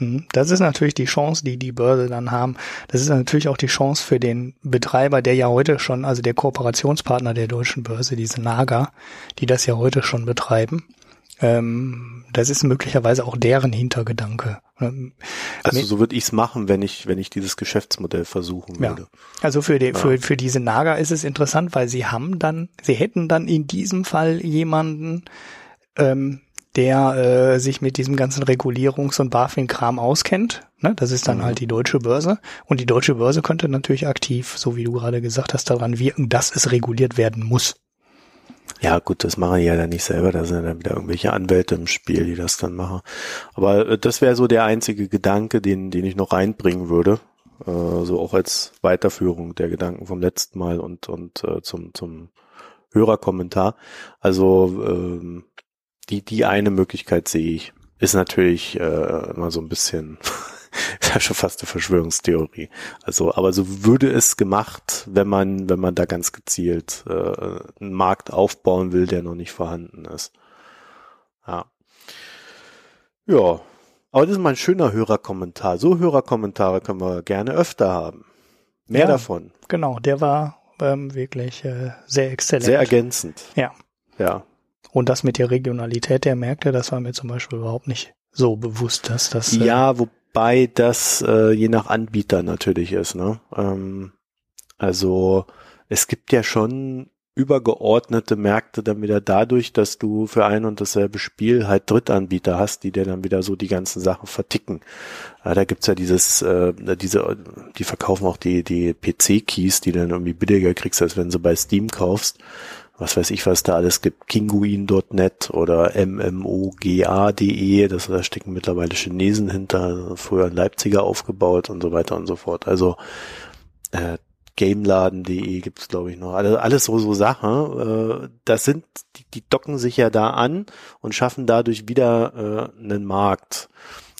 Mhm. Das ist natürlich die Chance, die die Börse dann haben. Das ist natürlich auch die Chance für den Betreiber, der ja heute schon, also der Kooperationspartner der deutschen Börse, diese Naga, die das ja heute schon betreiben ähm, das ist möglicherweise auch deren Hintergedanke. Ähm, also so würde ich es machen, wenn ich, wenn ich dieses Geschäftsmodell versuchen würde. Ja. Also für, die, ja. für, für diese Nager ist es interessant, weil sie haben dann, sie hätten dann in diesem Fall jemanden, ähm, der äh, sich mit diesem ganzen Regulierungs- und BaFin-Kram auskennt. Ne? Das ist dann mhm. halt die deutsche Börse. Und die deutsche Börse könnte natürlich aktiv, so wie du gerade gesagt hast, daran wirken, dass es reguliert werden muss. Ja, gut, das machen die ja dann nicht selber, da sind dann wieder irgendwelche Anwälte im Spiel, die das dann machen. Aber äh, das wäre so der einzige Gedanke, den, den ich noch reinbringen würde. Äh, so auch als Weiterführung der Gedanken vom letzten Mal und, und äh, zum, zum Hörerkommentar. Also ähm, die, die eine Möglichkeit sehe ich. Ist natürlich äh, immer so ein bisschen ist ja schon fast eine Verschwörungstheorie. Also, aber so würde es gemacht, wenn man, wenn man da ganz gezielt äh, einen Markt aufbauen will, der noch nicht vorhanden ist. Ja. Ja. Aber das ist mal ein schöner Hörerkommentar. So Hörerkommentare können wir gerne öfter haben. Mehr ja, davon. Genau, der war ähm, wirklich äh, sehr exzellent. Sehr ergänzend. Ja. Ja. Und das mit der Regionalität der Märkte, das war mir zum Beispiel überhaupt nicht so bewusst, dass das. Äh, ja, wo, wobei das äh, je nach Anbieter natürlich ist. Ne? Ähm, also es gibt ja schon übergeordnete Märkte dann wieder dadurch, dass du für ein und dasselbe Spiel halt Drittanbieter hast, die dir dann wieder so die ganzen Sachen verticken. Äh, da gibt's ja dieses, äh, diese, die verkaufen auch die, die PC-Keys, die dann irgendwie billiger kriegst, als wenn du bei Steam kaufst. Was weiß ich, was da alles gibt. Kinguin.net oder mmoga.de, das, da stecken mittlerweile Chinesen hinter, früher ein Leipziger aufgebaut und so weiter und so fort. Also äh, Gameladen.de gibt's glaube ich noch. Also alles so so Sachen. Äh, das sind die, die docken sich ja da an und schaffen dadurch wieder äh, einen Markt.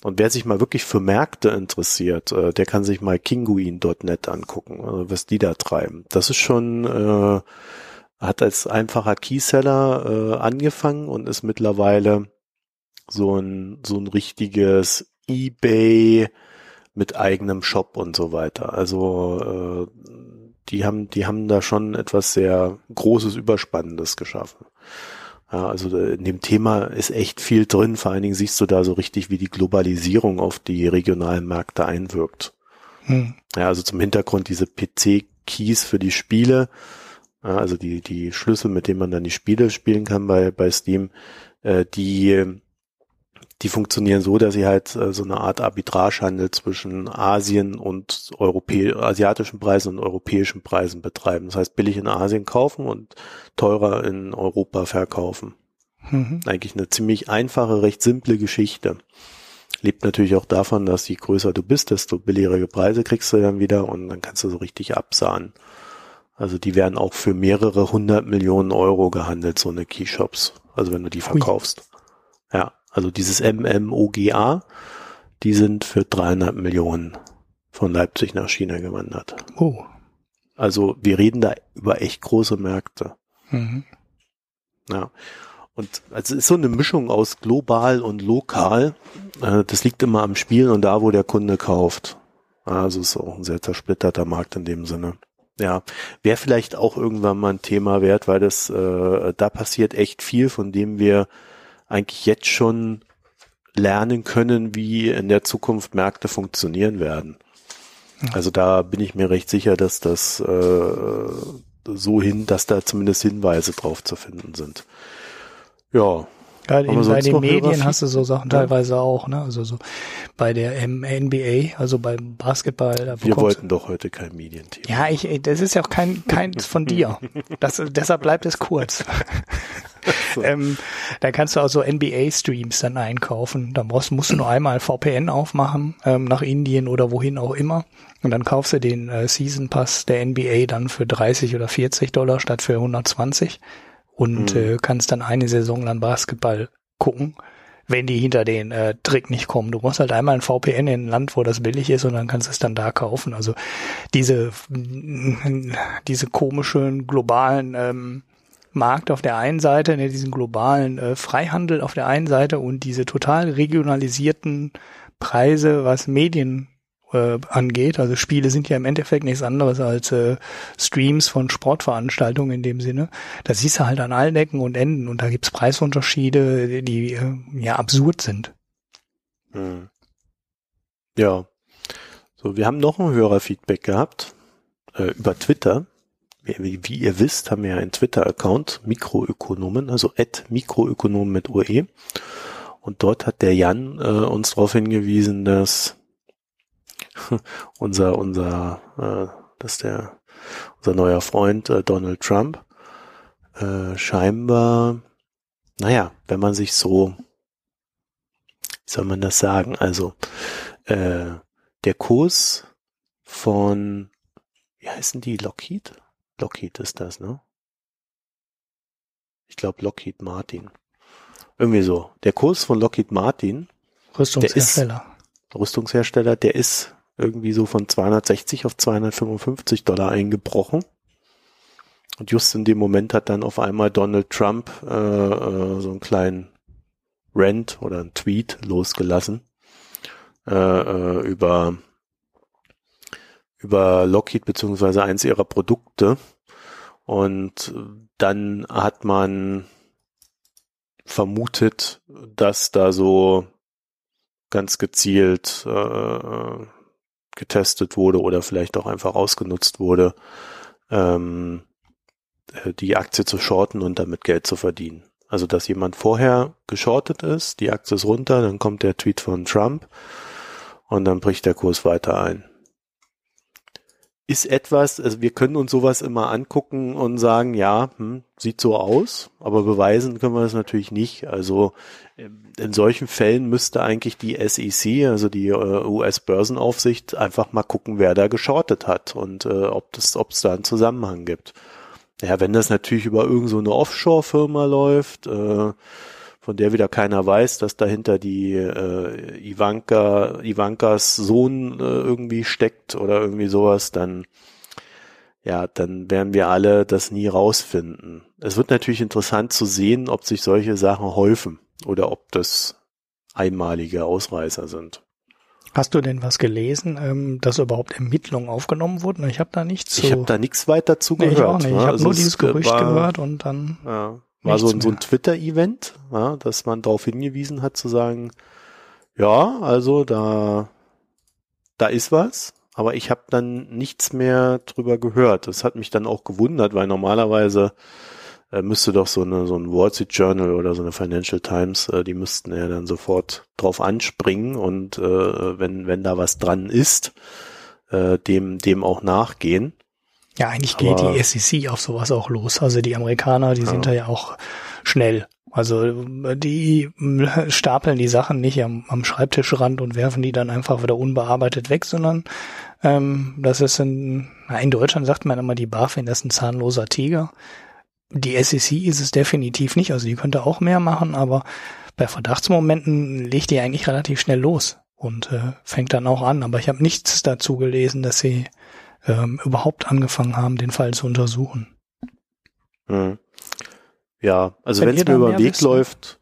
Und wer sich mal wirklich für Märkte interessiert, äh, der kann sich mal kinguin.net angucken, also was die da treiben. Das ist schon äh, hat als einfacher Keyseller äh, angefangen und ist mittlerweile so ein so ein richtiges eBay mit eigenem Shop und so weiter. Also äh, die haben, die haben da schon etwas sehr Großes, Überspannendes geschaffen. Ja, also in dem Thema ist echt viel drin. Vor allen Dingen siehst du da so richtig, wie die Globalisierung auf die regionalen Märkte einwirkt. Hm. Ja, also zum Hintergrund diese PC-Keys für die Spiele, ja, also die, die Schlüssel, mit denen man dann die Spiele spielen kann bei, bei Steam, äh, die die funktionieren so, dass sie halt äh, so eine Art Arbitragehandel zwischen Asien und Europä asiatischen Preisen und europäischen Preisen betreiben. Das heißt, billig in Asien kaufen und teurer in Europa verkaufen. Mhm. Eigentlich eine ziemlich einfache, recht simple Geschichte. Lebt natürlich auch davon, dass je größer du bist, desto billigere Preise kriegst du dann wieder und dann kannst du so richtig absahen. Also die werden auch für mehrere hundert Millionen Euro gehandelt, so eine Keyshops. Also wenn du die verkaufst. Ui. Ja. Also dieses MMOGA, die sind für 300 Millionen von Leipzig nach China gewandert. Oh. Also wir reden da über echt große Märkte. Mhm. Ja. Und also es ist so eine Mischung aus global und lokal. Äh, das liegt immer am Spiel und da, wo der Kunde kauft. Also ist auch ein sehr zersplitterter Markt in dem Sinne. Ja, wäre vielleicht auch irgendwann mal ein Thema wert, weil das äh, da passiert echt viel, von dem wir eigentlich jetzt schon lernen können, wie in der Zukunft Märkte funktionieren werden. Also da bin ich mir recht sicher, dass das äh, so hin, dass da zumindest Hinweise drauf zu finden sind. Ja, ja, in, bei den Medien hast du so Sachen ja. teilweise auch, ne? Also so bei der NBA, also beim Basketball. Wir wollten doch heute kein Medienthema. Ja, ich, das ist ja auch kein keins von dir. Das, deshalb bleibt es kurz. So. ähm, da kannst du auch so NBA-Streams dann einkaufen. Da musst, musst du nur einmal VPN aufmachen, ähm, nach Indien oder wohin auch immer. Und dann kaufst du den äh, Season Pass der NBA dann für 30 oder 40 Dollar statt für 120 und mhm. äh, kannst dann eine Saison lang Basketball gucken, wenn die hinter den äh, Trick nicht kommen. Du musst halt einmal ein VPN in ein Land, wo das billig ist und dann kannst du es dann da kaufen. Also diese, diese komischen globalen ähm, Markt auf der einen Seite, ne, diesen globalen äh, Freihandel auf der einen Seite und diese total regionalisierten Preise, was Medien äh, angeht. Also Spiele sind ja im Endeffekt nichts anderes als äh, Streams von Sportveranstaltungen in dem Sinne. Da siehst du halt an allen Ecken und Enden und da gibt's Preisunterschiede, die äh, ja absurd sind. Hm. Ja. So, wir haben noch ein Hörerfeedback gehabt äh, über Twitter. Wie, wie, ihr wisst, haben wir einen Twitter-Account, Mikroökonomen, also at Mikroökonomen mit UE. Und dort hat der Jan äh, uns darauf hingewiesen, dass unser, unser, äh, das ist der, unser neuer Freund äh, Donald Trump, äh, scheinbar, naja, wenn man sich so, wie soll man das sagen, also äh, der Kurs von, wie heißen die, Lockheed? Lockheed ist das, ne? Ich glaube Lockheed Martin. Irgendwie so. Der Kurs von Lockheed Martin, Rüstungshersteller. Der ist, Rüstungshersteller, der ist irgendwie so von 260 auf 255 Dollar eingebrochen. Und just in dem Moment hat dann auf einmal Donald Trump äh, äh, so einen kleinen Rant oder einen Tweet losgelassen äh, äh, über über Lockheed beziehungsweise eins ihrer Produkte. Und dann hat man vermutet, dass da so ganz gezielt äh, getestet wurde oder vielleicht auch einfach ausgenutzt wurde, ähm, äh, die Aktie zu shorten und damit Geld zu verdienen. Also dass jemand vorher geschortet ist, die Aktie ist runter, dann kommt der Tweet von Trump und dann bricht der Kurs weiter ein ist etwas, also wir können uns sowas immer angucken und sagen, ja, hm, sieht so aus, aber beweisen können wir das natürlich nicht. Also ähm, in solchen Fällen müsste eigentlich die SEC, also die äh, US-Börsenaufsicht, einfach mal gucken, wer da geschortet hat und äh, ob das, ob es da einen Zusammenhang gibt. Ja, wenn das natürlich über irgendeine so Offshore-Firma läuft, äh, von der wieder keiner weiß, dass dahinter die äh, Ivanka, Ivankas Sohn äh, irgendwie steckt oder irgendwie sowas, dann ja, dann werden wir alle das nie rausfinden. Es wird natürlich interessant zu sehen, ob sich solche Sachen häufen oder ob das einmalige Ausreißer sind. Hast du denn was gelesen, ähm, dass überhaupt Ermittlungen aufgenommen wurden? Ich habe da nichts zu. Ich habe da nichts weiter zugehört. Nee, ich auch nicht. Ich habe also nur dieses Gerücht war, gehört und dann. Ja. War so, so ein Twitter-Event, ja, dass man darauf hingewiesen hat zu sagen, ja, also da, da ist was, aber ich habe dann nichts mehr drüber gehört. Das hat mich dann auch gewundert, weil normalerweise äh, müsste doch so eine so ein Wall Street Journal oder so eine Financial Times, äh, die müssten ja dann sofort drauf anspringen und äh, wenn wenn da was dran ist, äh, dem dem auch nachgehen. Ja, eigentlich geht Aber die SEC auf sowas auch los. Also die Amerikaner, die ja. sind da ja auch schnell. Also die stapeln die Sachen nicht am, am Schreibtischrand und werfen die dann einfach wieder unbearbeitet weg, sondern ähm, das ist ein, in Deutschland sagt man immer, die BaFin das ist ein zahnloser Tiger. Die SEC ist es definitiv nicht, also die könnte auch mehr machen, aber bei Verdachtsmomenten legt die eigentlich relativ schnell los und äh, fängt dann auch an. Aber ich habe nichts dazu gelesen, dass sie ähm, überhaupt angefangen haben, den Fall zu untersuchen. Hm. Ja, also wenn es mir über den Weg wisst, läuft,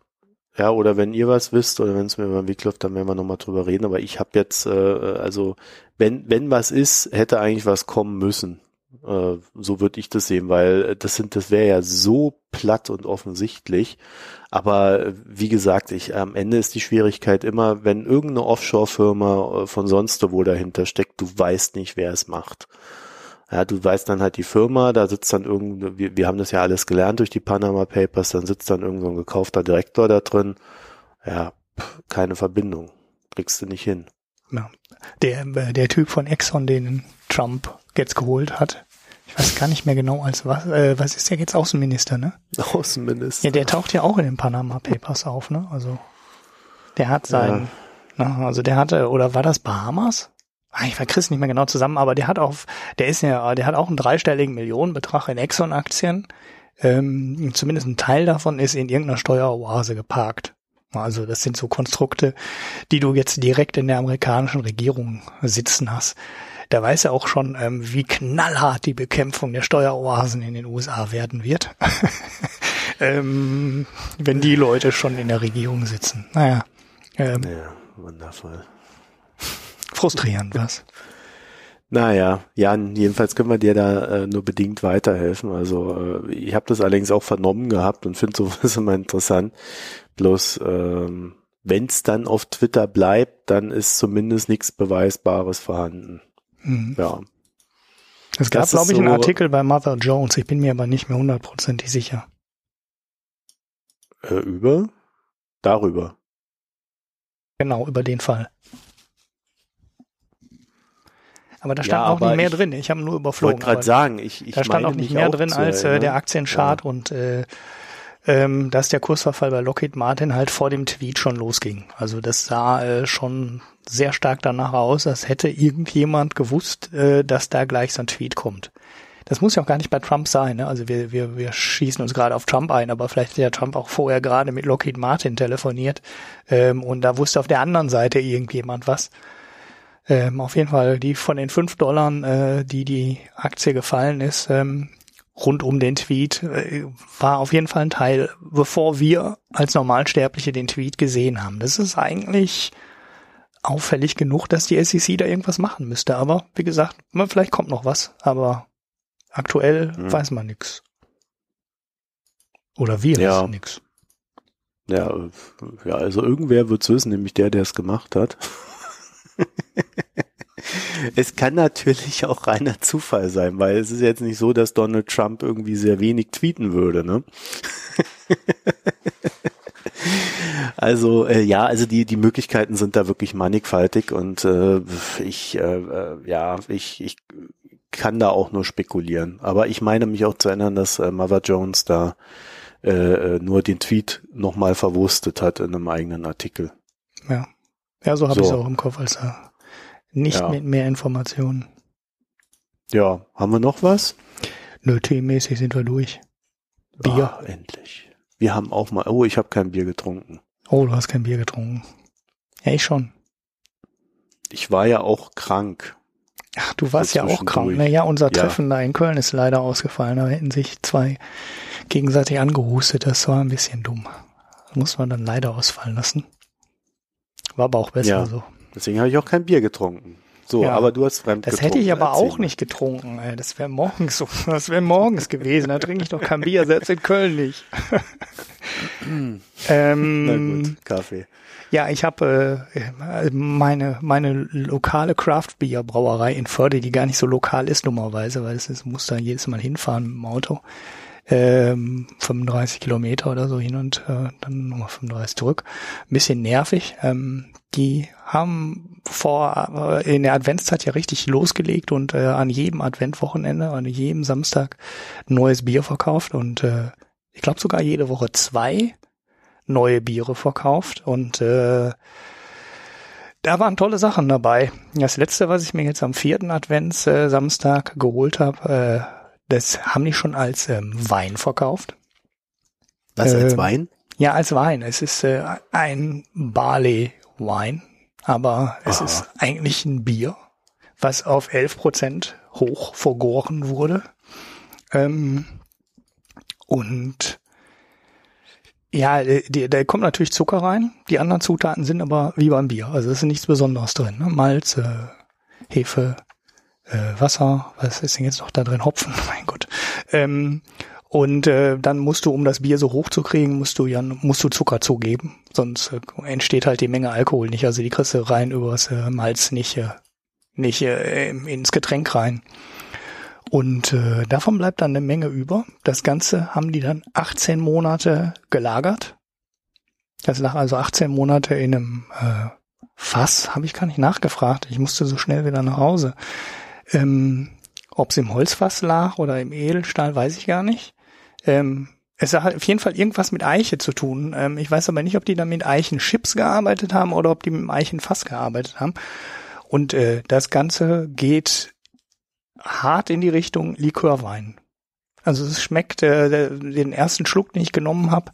ja, oder wenn ihr was wisst oder wenn es mir über den Weg läuft, dann werden wir nochmal drüber reden. Aber ich habe jetzt, äh, also wenn, wenn was ist, hätte eigentlich was kommen müssen. Äh, so würde ich das sehen, weil das sind, das wäre ja so platt und offensichtlich. Aber äh, wie gesagt, ich am Ende ist die Schwierigkeit immer, wenn irgendeine Offshore-Firma äh, von sonst wo dahinter steckt, du weißt nicht, wer es macht. Ja, du weißt dann halt die Firma, da sitzt dann irgend, wir, wir haben das ja alles gelernt durch die Panama Papers, dann sitzt dann irgend so ein gekaufter Direktor da drin. Ja, keine Verbindung. Kriegst du nicht hin. Ja. Der, der Typ von Exxon, den Trump jetzt geholt hat, ich weiß gar nicht mehr genau als was, äh, was ist der jetzt Außenminister, ne? Außenminister. Ja, der taucht ja auch in den Panama Papers auf, ne? Also der hat sein, ja. na, also der hatte, oder war das Bahamas? Ah, ich verkrieg's nicht mehr genau zusammen, aber der hat auf, der ist ja, der hat auch einen dreistelligen Millionenbetrag in Exxon-Aktien. Ähm, zumindest ein Teil davon ist in irgendeiner Steueroase geparkt. Also das sind so Konstrukte, die du jetzt direkt in der amerikanischen Regierung sitzen hast da weiß er auch schon, ähm, wie knallhart die Bekämpfung der Steueroasen in den USA werden wird. ähm, wenn die Leute schon in der Regierung sitzen. Naja. Ähm, ja, wundervoll. Frustrierend, was? Naja, Jan, jedenfalls können wir dir da äh, nur bedingt weiterhelfen. Also äh, ich habe das allerdings auch vernommen gehabt und finde sowas immer interessant. Bloß ähm, wenn es dann auf Twitter bleibt, dann ist zumindest nichts Beweisbares vorhanden. Mhm. Ja. Es gab, glaube ich, so einen Artikel bei Mother Jones, ich bin mir aber nicht mehr hundertprozentig sicher. Äh, über? Darüber. Genau, über den Fall. Aber da stand ja, auch nicht mehr drin. Ich habe nur überflogen. Ich wollte gerade sagen, ich, ich Da stand auch nicht mehr drin als äh, der Aktienchart ja. und äh, ähm, dass der Kursverfall bei Lockheed Martin halt vor dem Tweet schon losging. Also das sah äh, schon sehr stark danach aus, als hätte irgendjemand gewusst, äh, dass da gleich so ein Tweet kommt. Das muss ja auch gar nicht bei Trump sein. Ne? Also wir, wir, wir schießen uns gerade auf Trump ein, aber vielleicht hat ja Trump auch vorher gerade mit Lockheed Martin telefoniert ähm, und da wusste auf der anderen Seite irgendjemand was. Ähm, auf jeden Fall, die von den fünf Dollar, äh, die die Aktie gefallen ist, ähm, rund um den Tweet, äh, war auf jeden Fall ein Teil, bevor wir als Normalsterbliche den Tweet gesehen haben. Das ist eigentlich auffällig genug, dass die SEC da irgendwas machen müsste. Aber wie gesagt, vielleicht kommt noch was, aber aktuell hm. weiß man nichts. Oder wir ja. wissen nichts. Ja, ja, also irgendwer wird's wissen, nämlich der, der es gemacht hat. es kann natürlich auch reiner Zufall sein, weil es ist jetzt nicht so, dass Donald Trump irgendwie sehr wenig tweeten würde, ne? Also äh, ja, also die die Möglichkeiten sind da wirklich mannigfaltig und äh, ich äh, äh, ja ich ich kann da auch nur spekulieren. Aber ich meine mich auch zu erinnern, dass äh, Mother Jones da äh, äh nur den Tweet nochmal verwurstet hat in einem eigenen Artikel. Ja, ja, so habe so. ich es auch im Kopf als äh, nicht ja. mit mehr Informationen. Ja, haben wir noch was? Nö, themenmäßig sind wir durch. Bier. Ach, endlich. Wir haben auch mal, oh, ich habe kein Bier getrunken. Oh, du hast kein Bier getrunken. Ja, ich schon. Ich war ja auch krank. Ach, du warst ja auch krank. Naja, unser Treffen ja. da in Köln ist leider ausgefallen. Da hätten sich zwei gegenseitig angehustet. Das war ein bisschen dumm. Das muss man dann leider ausfallen lassen. War aber auch besser ja, so. Deswegen habe ich auch kein Bier getrunken. So, ja, aber du hast fremd Das hätte ich aber auch nicht getrunken. Ey. Das wäre morgens so. Das wäre morgens gewesen. Da trinke ich doch kein Bier, selbst in Köln nicht. ähm, Na gut, Kaffee. Ja, ich habe äh, meine meine lokale Craft Beer Brauerei in Förde, die gar nicht so lokal ist normalerweise, weil es muss da jedes Mal hinfahren mit dem Auto. Ähm, 35 Kilometer oder so hin und äh, dann nochmal 35 zurück. Ein bisschen nervig. Ähm, die haben vor äh, in der Adventszeit ja richtig losgelegt und äh, an jedem Adventwochenende, an jedem Samstag neues Bier verkauft und äh, ich glaube sogar jede Woche zwei neue Biere verkauft und äh, da waren tolle Sachen dabei. Das letzte, was ich mir jetzt am vierten Advents äh, Samstag geholt habe, äh, das haben die schon als ähm, Wein verkauft. Was als ähm, Wein? Ja, als Wein. Es ist äh, ein Barley Wein, aber es Aha. ist eigentlich ein Bier, was auf 11 Prozent hoch vergoren wurde. Ähm, und ja, da kommt natürlich Zucker rein. Die anderen Zutaten sind aber wie beim Bier. Also es ist nichts Besonderes drin. Ne? Malz, äh, Hefe, äh, Wasser, was ist denn jetzt noch da drin? Hopfen, mein Gott. Ähm, und äh, dann musst du, um das Bier so hoch zu kriegen, musst du ja musst du Zucker zugeben, sonst äh, entsteht halt die Menge Alkohol nicht. Also die kriegst du rein übers äh, Malz nicht äh, nicht äh, ins Getränk rein. Und äh, davon bleibt dann eine Menge über. Das Ganze haben die dann 18 Monate gelagert. Das lag also 18 Monate in einem äh, Fass, habe ich gar nicht nachgefragt. Ich musste so schnell wieder nach Hause. Ähm, Ob es im Holzfass lag oder im Edelstahl, weiß ich gar nicht. Ähm, es hat auf jeden Fall irgendwas mit Eiche zu tun. Ähm, ich weiß aber nicht, ob die da mit Eichenchips gearbeitet haben oder ob die mit dem Eichenfass gearbeitet haben. Und äh, das Ganze geht hart in die Richtung Likörwein. Also es schmeckt, äh, den ersten Schluck, den ich genommen habe,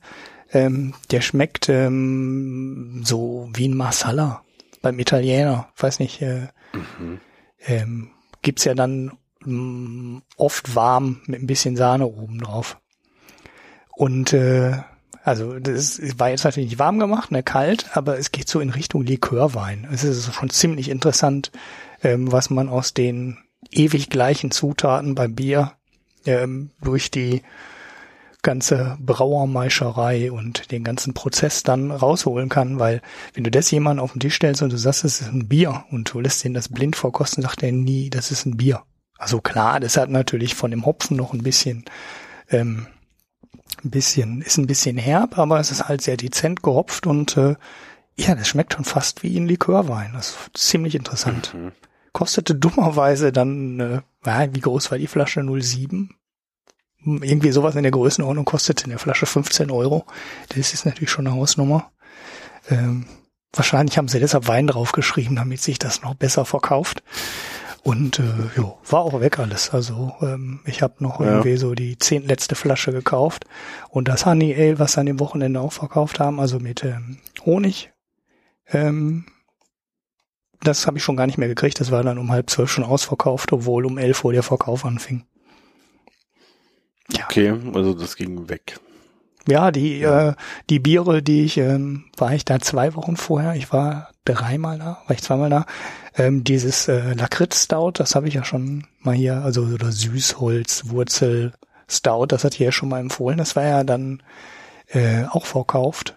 ähm, der schmeckt ähm, so wie ein Masala beim Italiener. Weiß nicht, äh, mhm. ähm, gibt's ja dann mh, mm, oft warm mit ein bisschen Sahne oben drauf. Und äh, also das war jetzt natürlich nicht warm gemacht, ne, kalt, aber es geht so in Richtung Likörwein. Es ist schon ziemlich interessant, ähm, was man aus den ewig gleichen Zutaten beim Bier ähm, durch die ganze Brauermeischerei und den ganzen Prozess dann rausholen kann, weil wenn du das jemandem auf den Tisch stellst und du sagst, es ist ein Bier und du lässt ihn das blind vorkosten, sagt er nie, das ist ein Bier. Also klar, das hat natürlich von dem Hopfen noch ein bisschen, ähm, ein bisschen, ist ein bisschen herb, aber es ist halt sehr dezent gehopft und äh, ja, das schmeckt schon fast wie ein Likörwein. Das ist ziemlich interessant. Mhm kostete dummerweise dann, äh, wie groß war die Flasche? 07? Irgendwie sowas in der Größenordnung kostete eine Flasche 15 Euro. Das ist natürlich schon eine Hausnummer. Ähm, wahrscheinlich haben sie deshalb Wein draufgeschrieben, damit sich das noch besser verkauft. Und äh, jo, war auch weg alles. Also ähm, ich habe noch ja. irgendwie so die zehn letzte Flasche gekauft. Und das Honey Ale, was an dem Wochenende auch verkauft haben, also mit ähm, Honig, ähm, das habe ich schon gar nicht mehr gekriegt. Das war dann um halb zwölf schon ausverkauft, obwohl um elf Uhr der Verkauf anfing. Ja. Okay, also das ging weg. Ja, die, ja. Äh, die Biere, die ich, ähm, war ich da zwei Wochen vorher, ich war dreimal da, war ich zweimal da. Ähm, dieses äh, Lakritz-Stout, das habe ich ja schon mal hier, also oder Süßholz, Wurzel, Stout, das hatte ich ja schon mal empfohlen. Das war ja dann äh, auch verkauft.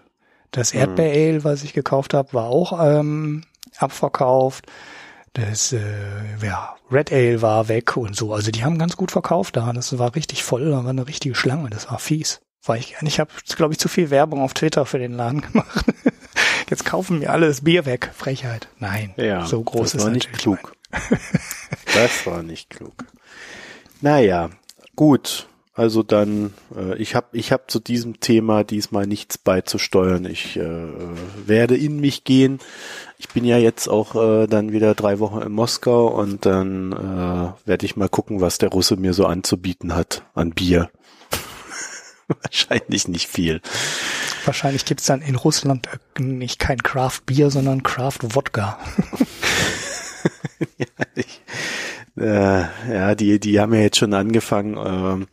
Das Erdbeer-Ale, was ich gekauft habe, war auch ähm, abverkauft. Das äh, ja, Red Ale war weg und so. Also die haben ganz gut verkauft da. Das war richtig voll, da war eine richtige Schlange. Das war fies. War ich Ich habe, glaube ich, zu viel Werbung auf Twitter für den Laden gemacht. Jetzt kaufen mir alle das Bier weg. Frechheit. Nein, Ja, so groß das ist war nicht klug. das war nicht klug. Naja, gut. Also dann, äh, ich habe ich hab zu diesem Thema diesmal nichts beizusteuern. Ich äh, werde in mich gehen. Ich bin ja jetzt auch äh, dann wieder drei Wochen in Moskau und dann äh, werde ich mal gucken, was der Russe mir so anzubieten hat an Bier. Wahrscheinlich nicht viel. Wahrscheinlich gibt's dann in Russland nicht kein Craft Bier, sondern Craft Wodka. ja, ich, äh, ja, die, die haben ja jetzt schon angefangen. Ähm,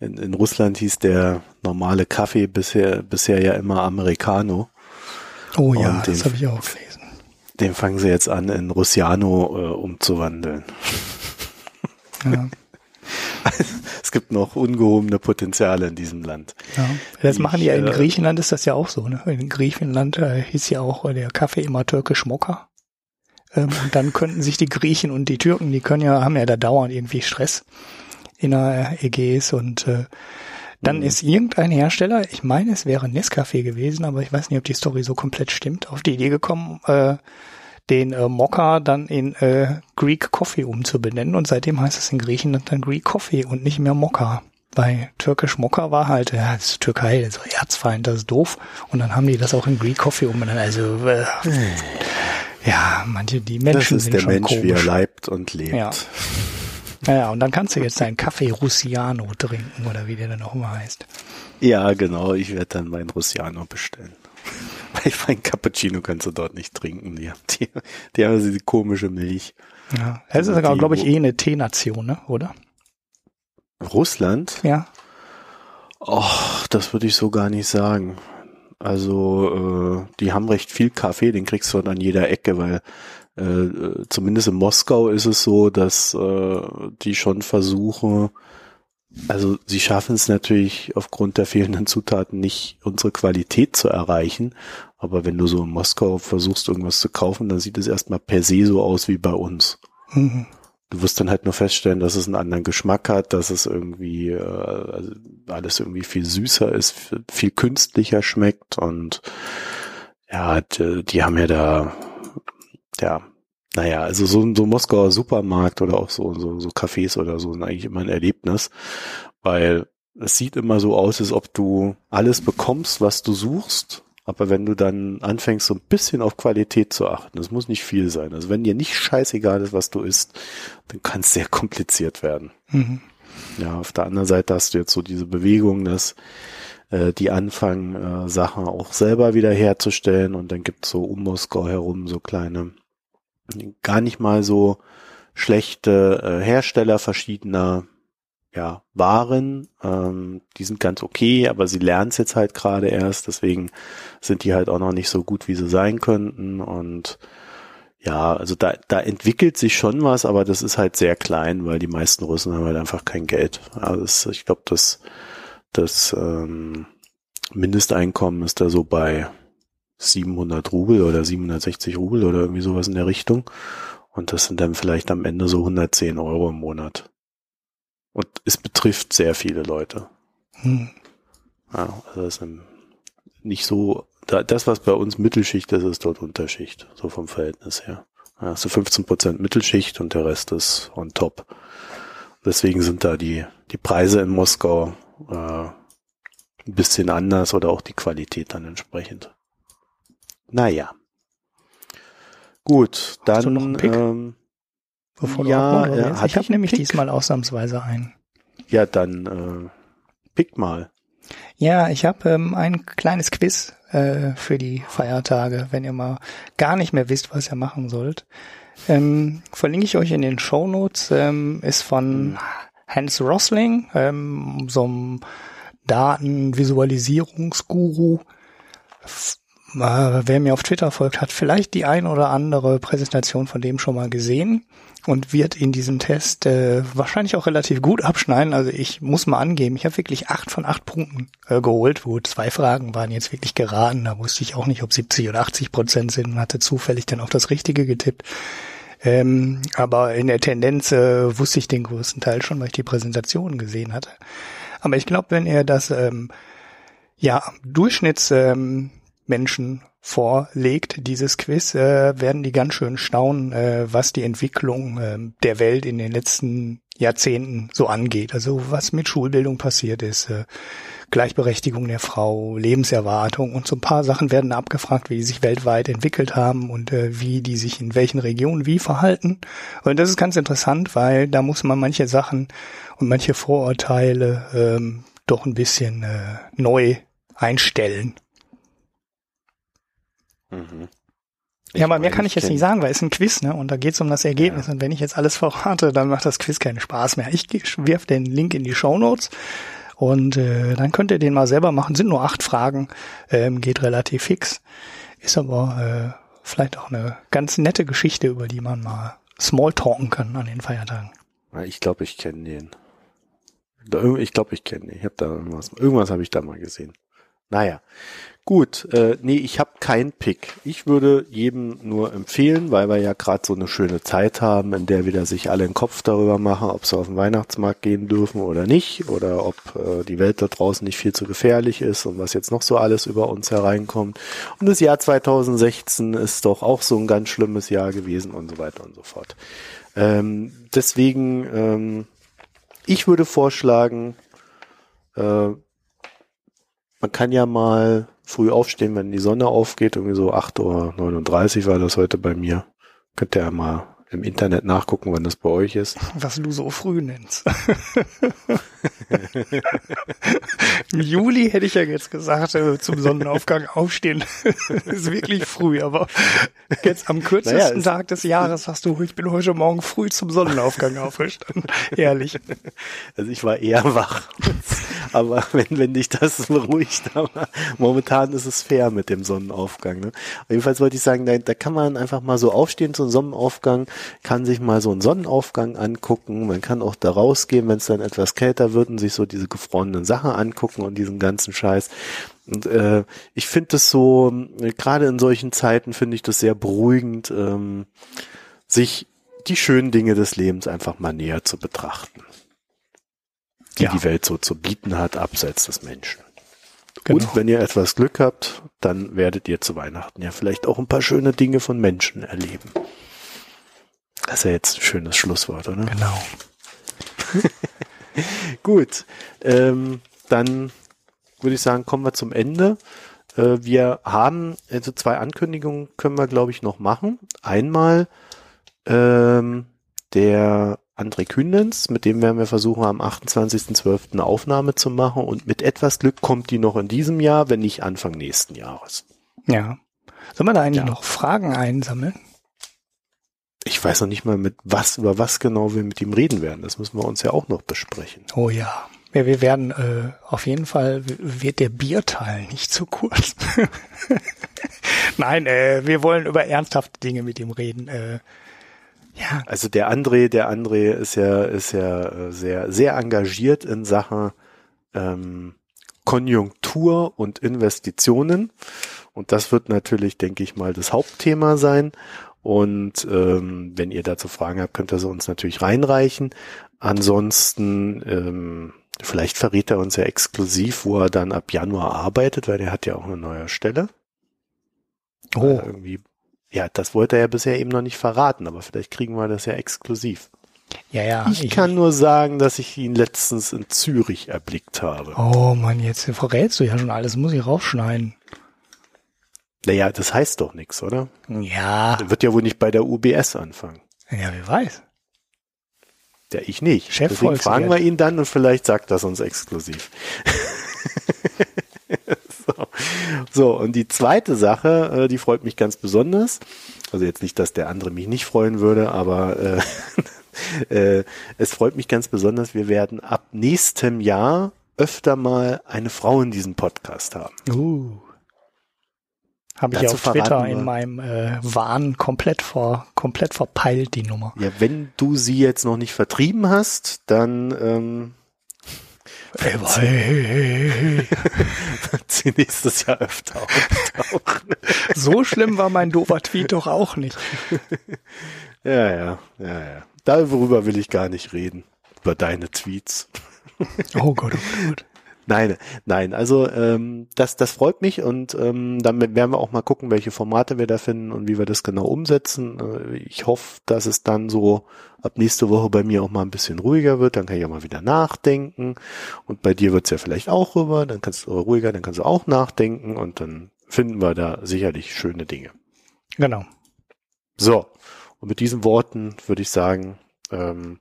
in, in Russland hieß der normale Kaffee bisher, bisher ja immer Americano. Oh ja, den- das habe ich auch gelesen. Den fangen sie jetzt an, in Russiano äh, umzuwandeln. Ja, Es gibt noch ungehobene Potenziale in diesem Land. ja. Das Ich, machen die ja in äh, Griechenland ist das ja auch so. Ne? In Griechenland äh, hieß ja auch der Kaffee immer türkisch Mokka. Ähm, und dann könnten sich die Griechen und die Türken, die können ja, haben ja da dauernd irgendwie Stress in der Ägäis und äh, dann Mhm. ist irgendein Hersteller, ich meine, es wäre Nescafé gewesen, aber ich weiß nicht, ob die Story so komplett stimmt, auf die Idee gekommen, äh, den äh, Mokka dann in äh, Greek Coffee umzubenennen und seitdem heißt es in Griechenland dann Greek Coffee und nicht mehr Mokka. Weil türkisch Mokka war halt, ja, das ist Türkei, das ist Erzfeind, das ist doof. Und dann haben die das auch in Greek Coffee umbenannt. Also, äh, ja, manche, die Das Menschen ist sind der schon Mensch, wie er komisch. leibt und lebt. Ja. Naja, und dann kannst du jetzt deinen Kaffee Russiano trinken oder wie der dann auch immer heißt. Ja, genau. Ich werde dann meinen Russiano bestellen. Weil mein Cappuccino kannst du dort nicht trinken. Die haben, die, die haben diese komische Milch. Ja. Das ist sogar, die, glaube ich, eh eine Teenation, ne? oder? Russland? Ja. Oh, das würde ich so gar nicht sagen. Also, äh, die haben recht viel Kaffee, den kriegst du an jeder Ecke, weil äh, äh, zumindest in Moskau ist es so, dass äh, die schon versuchen, also sie schaffen es natürlich aufgrund der fehlenden Zutaten nicht, unsere Qualität zu erreichen. Aber wenn du so in Moskau versuchst, irgendwas zu kaufen, dann sieht es erstmal per se so aus wie bei uns. Mhm. Du wirst dann halt nur feststellen, dass es einen anderen Geschmack hat, dass es irgendwie äh, also alles irgendwie viel süßer ist, viel künstlicher schmeckt und ja, die, die haben ja da, ja, naja, also so, so ein Moskauer Supermarkt oder auch so, so, so Cafés oder so sind eigentlich immer ein Erlebnis, weil es sieht immer so aus, als ob du alles bekommst, was du suchst, aber wenn du dann anfängst, so ein bisschen auf Qualität zu achten, das muss nicht viel sein. Also wenn dir nicht scheißegal ist, was du isst, dann kann es sehr kompliziert werden. Mhm. Ja, auf der anderen Seite hast du jetzt so diese Bewegung, dass äh, die anfangen, äh, Sachen auch selber wieder herzustellen und dann gibt's so um Moskau herum so kleine, gar nicht mal so schlechte äh, Hersteller verschiedener ja, Waren. Ähm, die sind ganz okay, aber sie lernen es jetzt halt gerade erst, deswegen sind die halt auch noch nicht so gut, wie sie sein könnten und ja, also da, da entwickelt sich schon was, aber das ist halt sehr klein, weil die meisten Russen haben halt einfach kein Geld. Also das, ich glaube, das, das ähm, Mindesteinkommen ist da so bei 700 Rubel oder 760 Rubel oder irgendwie sowas in der Richtung. Und das sind dann vielleicht am Ende so 110 Euro im Monat. Und es betrifft sehr viele Leute. Mhm. Ja, also das ist nicht so, da, das was bei uns Mittelschicht ist, ist dort Unterschicht, so vom Verhältnis her. Ja, du 15 Prozent Mittelschicht und der Rest ist on top. Deswegen sind da die, die Preise in Moskau äh, ein bisschen anders oder auch die Qualität dann entsprechend. Naja. Gut, Hast dann ähm, Bevor du Ja, Abmoderier äh, ich habe nämlich Pick? diesmal ausnahmsweise einen. ja, dann äh, pick mal. Ja, ich habe ähm, ein kleines Quiz äh, für die Feiertage, wenn ihr mal gar nicht mehr wisst, was ihr machen sollt. Ähm, verlinke ich euch in den Show Notes. Ähm, ist von Hans Rosling, ähm, so einem Datenvisualisierungsguru. F- äh, wer mir auf Twitter folgt, hat vielleicht die ein oder andere Präsentation von dem schon mal gesehen und wird in diesem Test äh, wahrscheinlich auch relativ gut abschneiden. Also ich muss mal angeben, ich habe wirklich acht von acht Punkten äh, geholt, wo zwei Fragen waren jetzt wirklich geraten. Da wusste ich auch nicht, ob 70 oder 80 Prozent sind und hatte zufällig dann auch das Richtige getippt. Ähm, aber in der Tendenz äh, wusste ich den größten Teil schon, weil ich die Präsentation gesehen hatte. Aber ich glaube, wenn er das ähm, ja Durchschnittsmenschen ähm, vorlegt, dieses Quiz, äh, werden die ganz schön staunen, äh, was die Entwicklung äh, der Welt in den letzten Jahrzehnten so angeht. Also was mit Schulbildung passiert ist, äh, Gleichberechtigung der Frau, Lebenserwartung und so ein paar Sachen werden abgefragt, wie die sich weltweit entwickelt haben und äh, wie die sich in welchen Regionen wie verhalten. Und das ist ganz interessant, weil da muss man manche Sachen und manche Vorurteile ähm, doch ein bisschen äh, neu einstellen. Mhm. ja, aber mehr kann ich jetzt nicht sagen, weil es ist ein Quiz, ne? Und da geht es um das Ergebnis. Ja. Und wenn ich jetzt alles verrate, dann macht das Quiz keinen Spaß mehr. Ich wirf den Link in die Show Notes und äh, dann könnt ihr den mal selber machen. Sind nur acht Fragen, ähm, geht relativ fix. Ist aber äh, vielleicht auch eine ganz nette Geschichte, über die man mal Smalltalken kann an den Feiertagen. Ich glaube, ich kenne den. Ich glaube, ich kenne den. Ich habe da irgendwas, irgendwas habe ich da mal gesehen. Naja, Gut, äh, nee, ich habe keinen Pick. Ich würde jedem nur empfehlen, weil wir ja gerade so eine schöne Zeit haben, in der wieder sich alle den Kopf darüber machen, ob sie auf den Weihnachtsmarkt gehen dürfen oder nicht, oder ob äh, die Welt da draußen nicht viel zu gefährlich ist und was jetzt noch so alles über uns hereinkommt. Und das Jahr 2016 ist doch auch so ein ganz schlimmes Jahr gewesen und so weiter und so fort. Ähm, deswegen, ähm, ich würde vorschlagen, äh, man kann ja mal früh aufstehen, wenn die Sonne aufgeht, irgendwie so 8.39 Uhr war das heute bei mir. Könnt ihr ja mal im Internet nachgucken, wann das bei euch ist. Was du so früh nennst. Im Juli hätte ich ja jetzt gesagt, äh, zum Sonnenaufgang aufstehen. ist wirklich früh, aber jetzt am kürzesten naja, Tag des Jahres hast du, ich bin heute Morgen früh zum Sonnenaufgang aufgestanden. Ehrlich. Also ich war eher wach. aber wenn, wenn dich das beruhigt, aber momentan ist es fair mit dem Sonnenaufgang. Ne? Jedenfalls wollte ich sagen, da, da kann man einfach mal so aufstehen zum Sonnenaufgang, kann sich mal so einen Sonnenaufgang angucken, man kann auch da rausgehen, wenn es dann etwas kälter wird und sich so diese gefrorenen Sachen angucken und diesen ganzen Scheiß. Und äh, ich finde das so, gerade in solchen Zeiten finde ich das sehr beruhigend, ähm, sich die schönen Dinge des Lebens einfach mal näher zu betrachten. Die ja. die Welt so zu bieten hat, abseits des Menschen. Genau. Und wenn ihr etwas Glück habt, dann werdet ihr zu Weihnachten ja vielleicht auch ein paar schöne Dinge von Menschen erleben. Das ist ja jetzt ein schönes Schlusswort, oder? Genau. Gut, ähm, dann würde ich sagen, kommen wir zum Ende. Äh, wir haben, also zwei Ankündigungen können wir, glaube ich, noch machen. Einmal ähm, der André Kühnens, mit dem werden wir versuchen, am 28.12. eine Aufnahme zu machen und mit etwas Glück kommt die noch in diesem Jahr, wenn nicht Anfang nächsten Jahres. Ja. Sollen wir da eigentlich ja. noch Fragen einsammeln? Ich weiß noch nicht mal mit was, über was genau wir mit ihm reden werden. Das müssen wir uns ja auch noch besprechen. Oh ja. Ja, wir werden äh, auf jeden Fall wird der Bierteil nicht zu kurz. Nein, äh, wir wollen über ernsthafte Dinge mit ihm reden. Äh, ja. Also der André, der André ist ja ist ja äh, sehr sehr engagiert in Sachen ähm, Konjunktur und Investitionen und das wird natürlich, denke ich mal, das Hauptthema sein. Und ähm, wenn ihr dazu Fragen habt, könnt ihr sie uns natürlich reinreichen. Ansonsten, ähm, vielleicht verrät er uns ja exklusiv, wo er dann ab Januar arbeitet, weil er hat ja auch eine neue Stelle. Oh. irgendwie, ja, das wollte er ja bisher eben noch nicht verraten, aber vielleicht kriegen wir das ja exklusiv. Ja, ja. Ich, ich kann nur sagen, dass ich ihn letztens in Zürich erblickt habe. Oh Mann, jetzt verrätst du ja schon alles, muss ich rausschneiden. Naja, das heißt doch nichts, oder? Ja. Der wird ja wohl nicht bei der UBS anfangen. Ja, wer weiß. Ja, ich nicht. Chef Deswegen fragen wir ihn dann und vielleicht sagt das uns exklusiv. so. so, und die zweite Sache, äh, die freut mich ganz besonders. Also jetzt nicht, dass der andere mich nicht freuen würde, aber äh, äh, es freut mich ganz besonders. Wir werden ab nächstem Jahr öfter mal eine Frau in diesem Podcast haben. Uh. Habe ich auf Twitter in meinem äh, Wahn komplett vor, komplett verpeilt, die Nummer. Ja, wenn du sie jetzt noch nicht vertrieben hast, dann ähm, Ey, hey, hey, wird sie nächstes Jahr öfter auftauchen. So schlimm war mein doofer Tweet doch auch nicht. Ja, ja, ja, ja. Darüber will ich gar nicht reden. Über deine Tweets. Oh Gott, oh Gott. Nein, nein, also ähm, das, das freut mich und ähm, damit werden wir auch mal gucken, welche Formate wir da finden und wie wir das genau umsetzen. Äh, ich hoffe, dass es dann so ab nächste Woche bei mir auch mal ein bisschen ruhiger wird, dann kann ich auch mal wieder nachdenken und bei dir wird's ja vielleicht auch rüber, dann kannst du ruhiger, dann kannst du auch nachdenken und dann finden wir da sicherlich schöne Dinge. Genau. So, und mit diesen Worten würde ich sagen, ähm,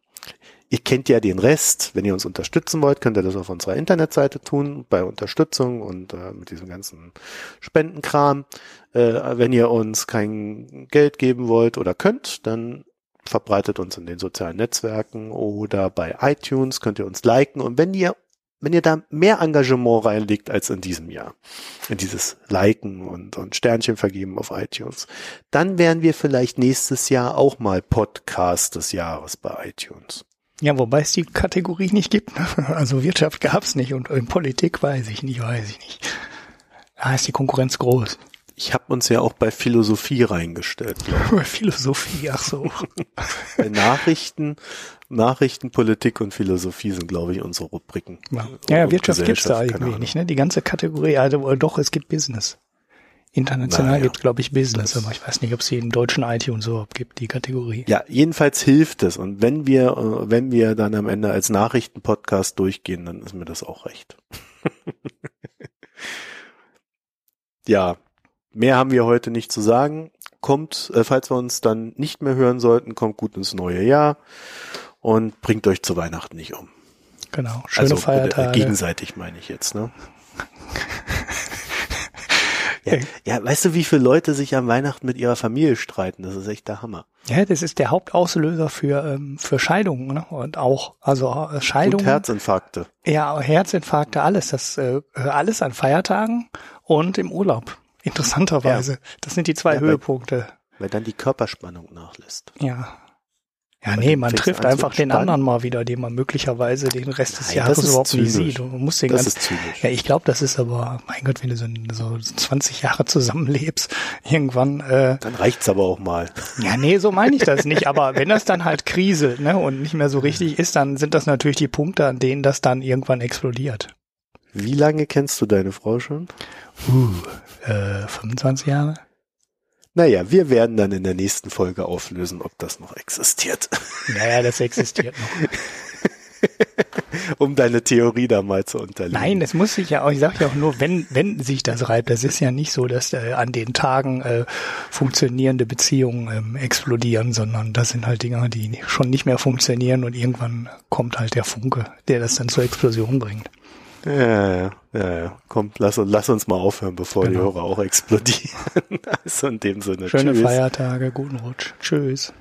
ihr kennt ja den Rest. Wenn ihr uns unterstützen wollt, könnt ihr das auf unserer Internetseite tun, bei Unterstützung und äh, mit diesem ganzen Spendenkram. Äh, wenn ihr uns kein Geld geben wollt oder könnt, dann verbreitet uns in den sozialen Netzwerken oder bei iTunes könnt ihr uns liken. Und wenn ihr wenn ihr da mehr Engagement reinlegt als in diesem Jahr, in dieses Liken und, und Sternchen vergeben auf iTunes, dann wären wir vielleicht nächstes Jahr auch mal Podcast des Jahres bei iTunes. Ja, wobei es die Kategorie nicht gibt. ne? Also Wirtschaft gab's nicht und in Politik weiß ich nicht, weiß ich nicht. Da ist die Konkurrenz groß. Ich habe uns ja auch bei Philosophie reingestellt. Philosophie, ach so. bei Nachrichten, Nachrichten, Politik und Philosophie sind, glaube ich, unsere Rubriken. Ja, ja Wirtschaft gibt's da irgendwie Ahnung. nicht, ne? Die ganze Kategorie, also doch, es gibt Business. International Naja. gibt's, glaube ich, Business, Das- aber ich weiß nicht, ob es in deutschen iTunes so gibt, die Kategorie. Ja, jedenfalls hilft es. Und wenn wir, äh, wenn wir dann am Ende als Nachrichtenpodcast durchgehen, dann ist mir das auch recht. ja, mehr haben wir heute nicht zu sagen. Kommt, äh, falls wir uns dann nicht mehr hören sollten, kommt gut ins neue Jahr und bringt euch zu Weihnachten nicht um. Genau. Schöne also, äh, Feiertage. gegenseitig meine ich jetzt, ne? Ja, ja, weißt du, wie viele Leute sich am Weihnachten mit ihrer Familie streiten? Das ist echt der Hammer. Ja, das ist der Hauptauslöser für, ähm, für Scheidungen, ne? Und auch, also äh, Und Scheidungen. Herzinfarkte. Ja, Herzinfarkte, alles, das äh, alles an Feiertagen und im Urlaub. Interessanterweise. Das sind die zwei Ja, weil- Höhepunkte. Weil dann die Körperspannung nachlässt. Ja. Ja, nee, du man trifft einfach den anderen mal wieder, den man möglicherweise den Rest des Nein, Jahres überhaupt nicht zynisch. sieht. Und man muss den Das ganz, ist zynisch. ja, ich glaube, das ist aber, mein Gott, wenn du so, so 20 Jahre zusammenlebst, irgendwann, äh, Dann reicht's aber auch mal. ja, nee, so meine ich das nicht. Aber wenn das dann halt kriselt, ne, und nicht mehr so richtig ist, dann sind das natürlich die Punkte, an denen das dann irgendwann explodiert. Wie lange kennst du deine Frau schon? Äh, 25 Jahre? Naja, wir werden dann in der nächsten Folge auflösen, ob das noch existiert. Naja, das existiert noch. um deine Theorie da mal zu unterlegen. Nein, das muss sich ja auch, ich sage ja auch nur, wenn, wenn sich das reibt, das ist ja nicht so, dass äh, an den Tagen äh, funktionierende Beziehungen ähm, explodieren, sondern das sind halt Dinge, die schon nicht mehr funktionieren und irgendwann kommt halt der Funke, der das dann zur Explosion bringt. Ja, ja, ja, ja. Komm, lass, uns- lass uns mal aufhören, bevor die Genau. Hörer auch explodieren. also in dem Sinne. Schöne Tschüss. Feiertage, guten Rutsch. Tschüss.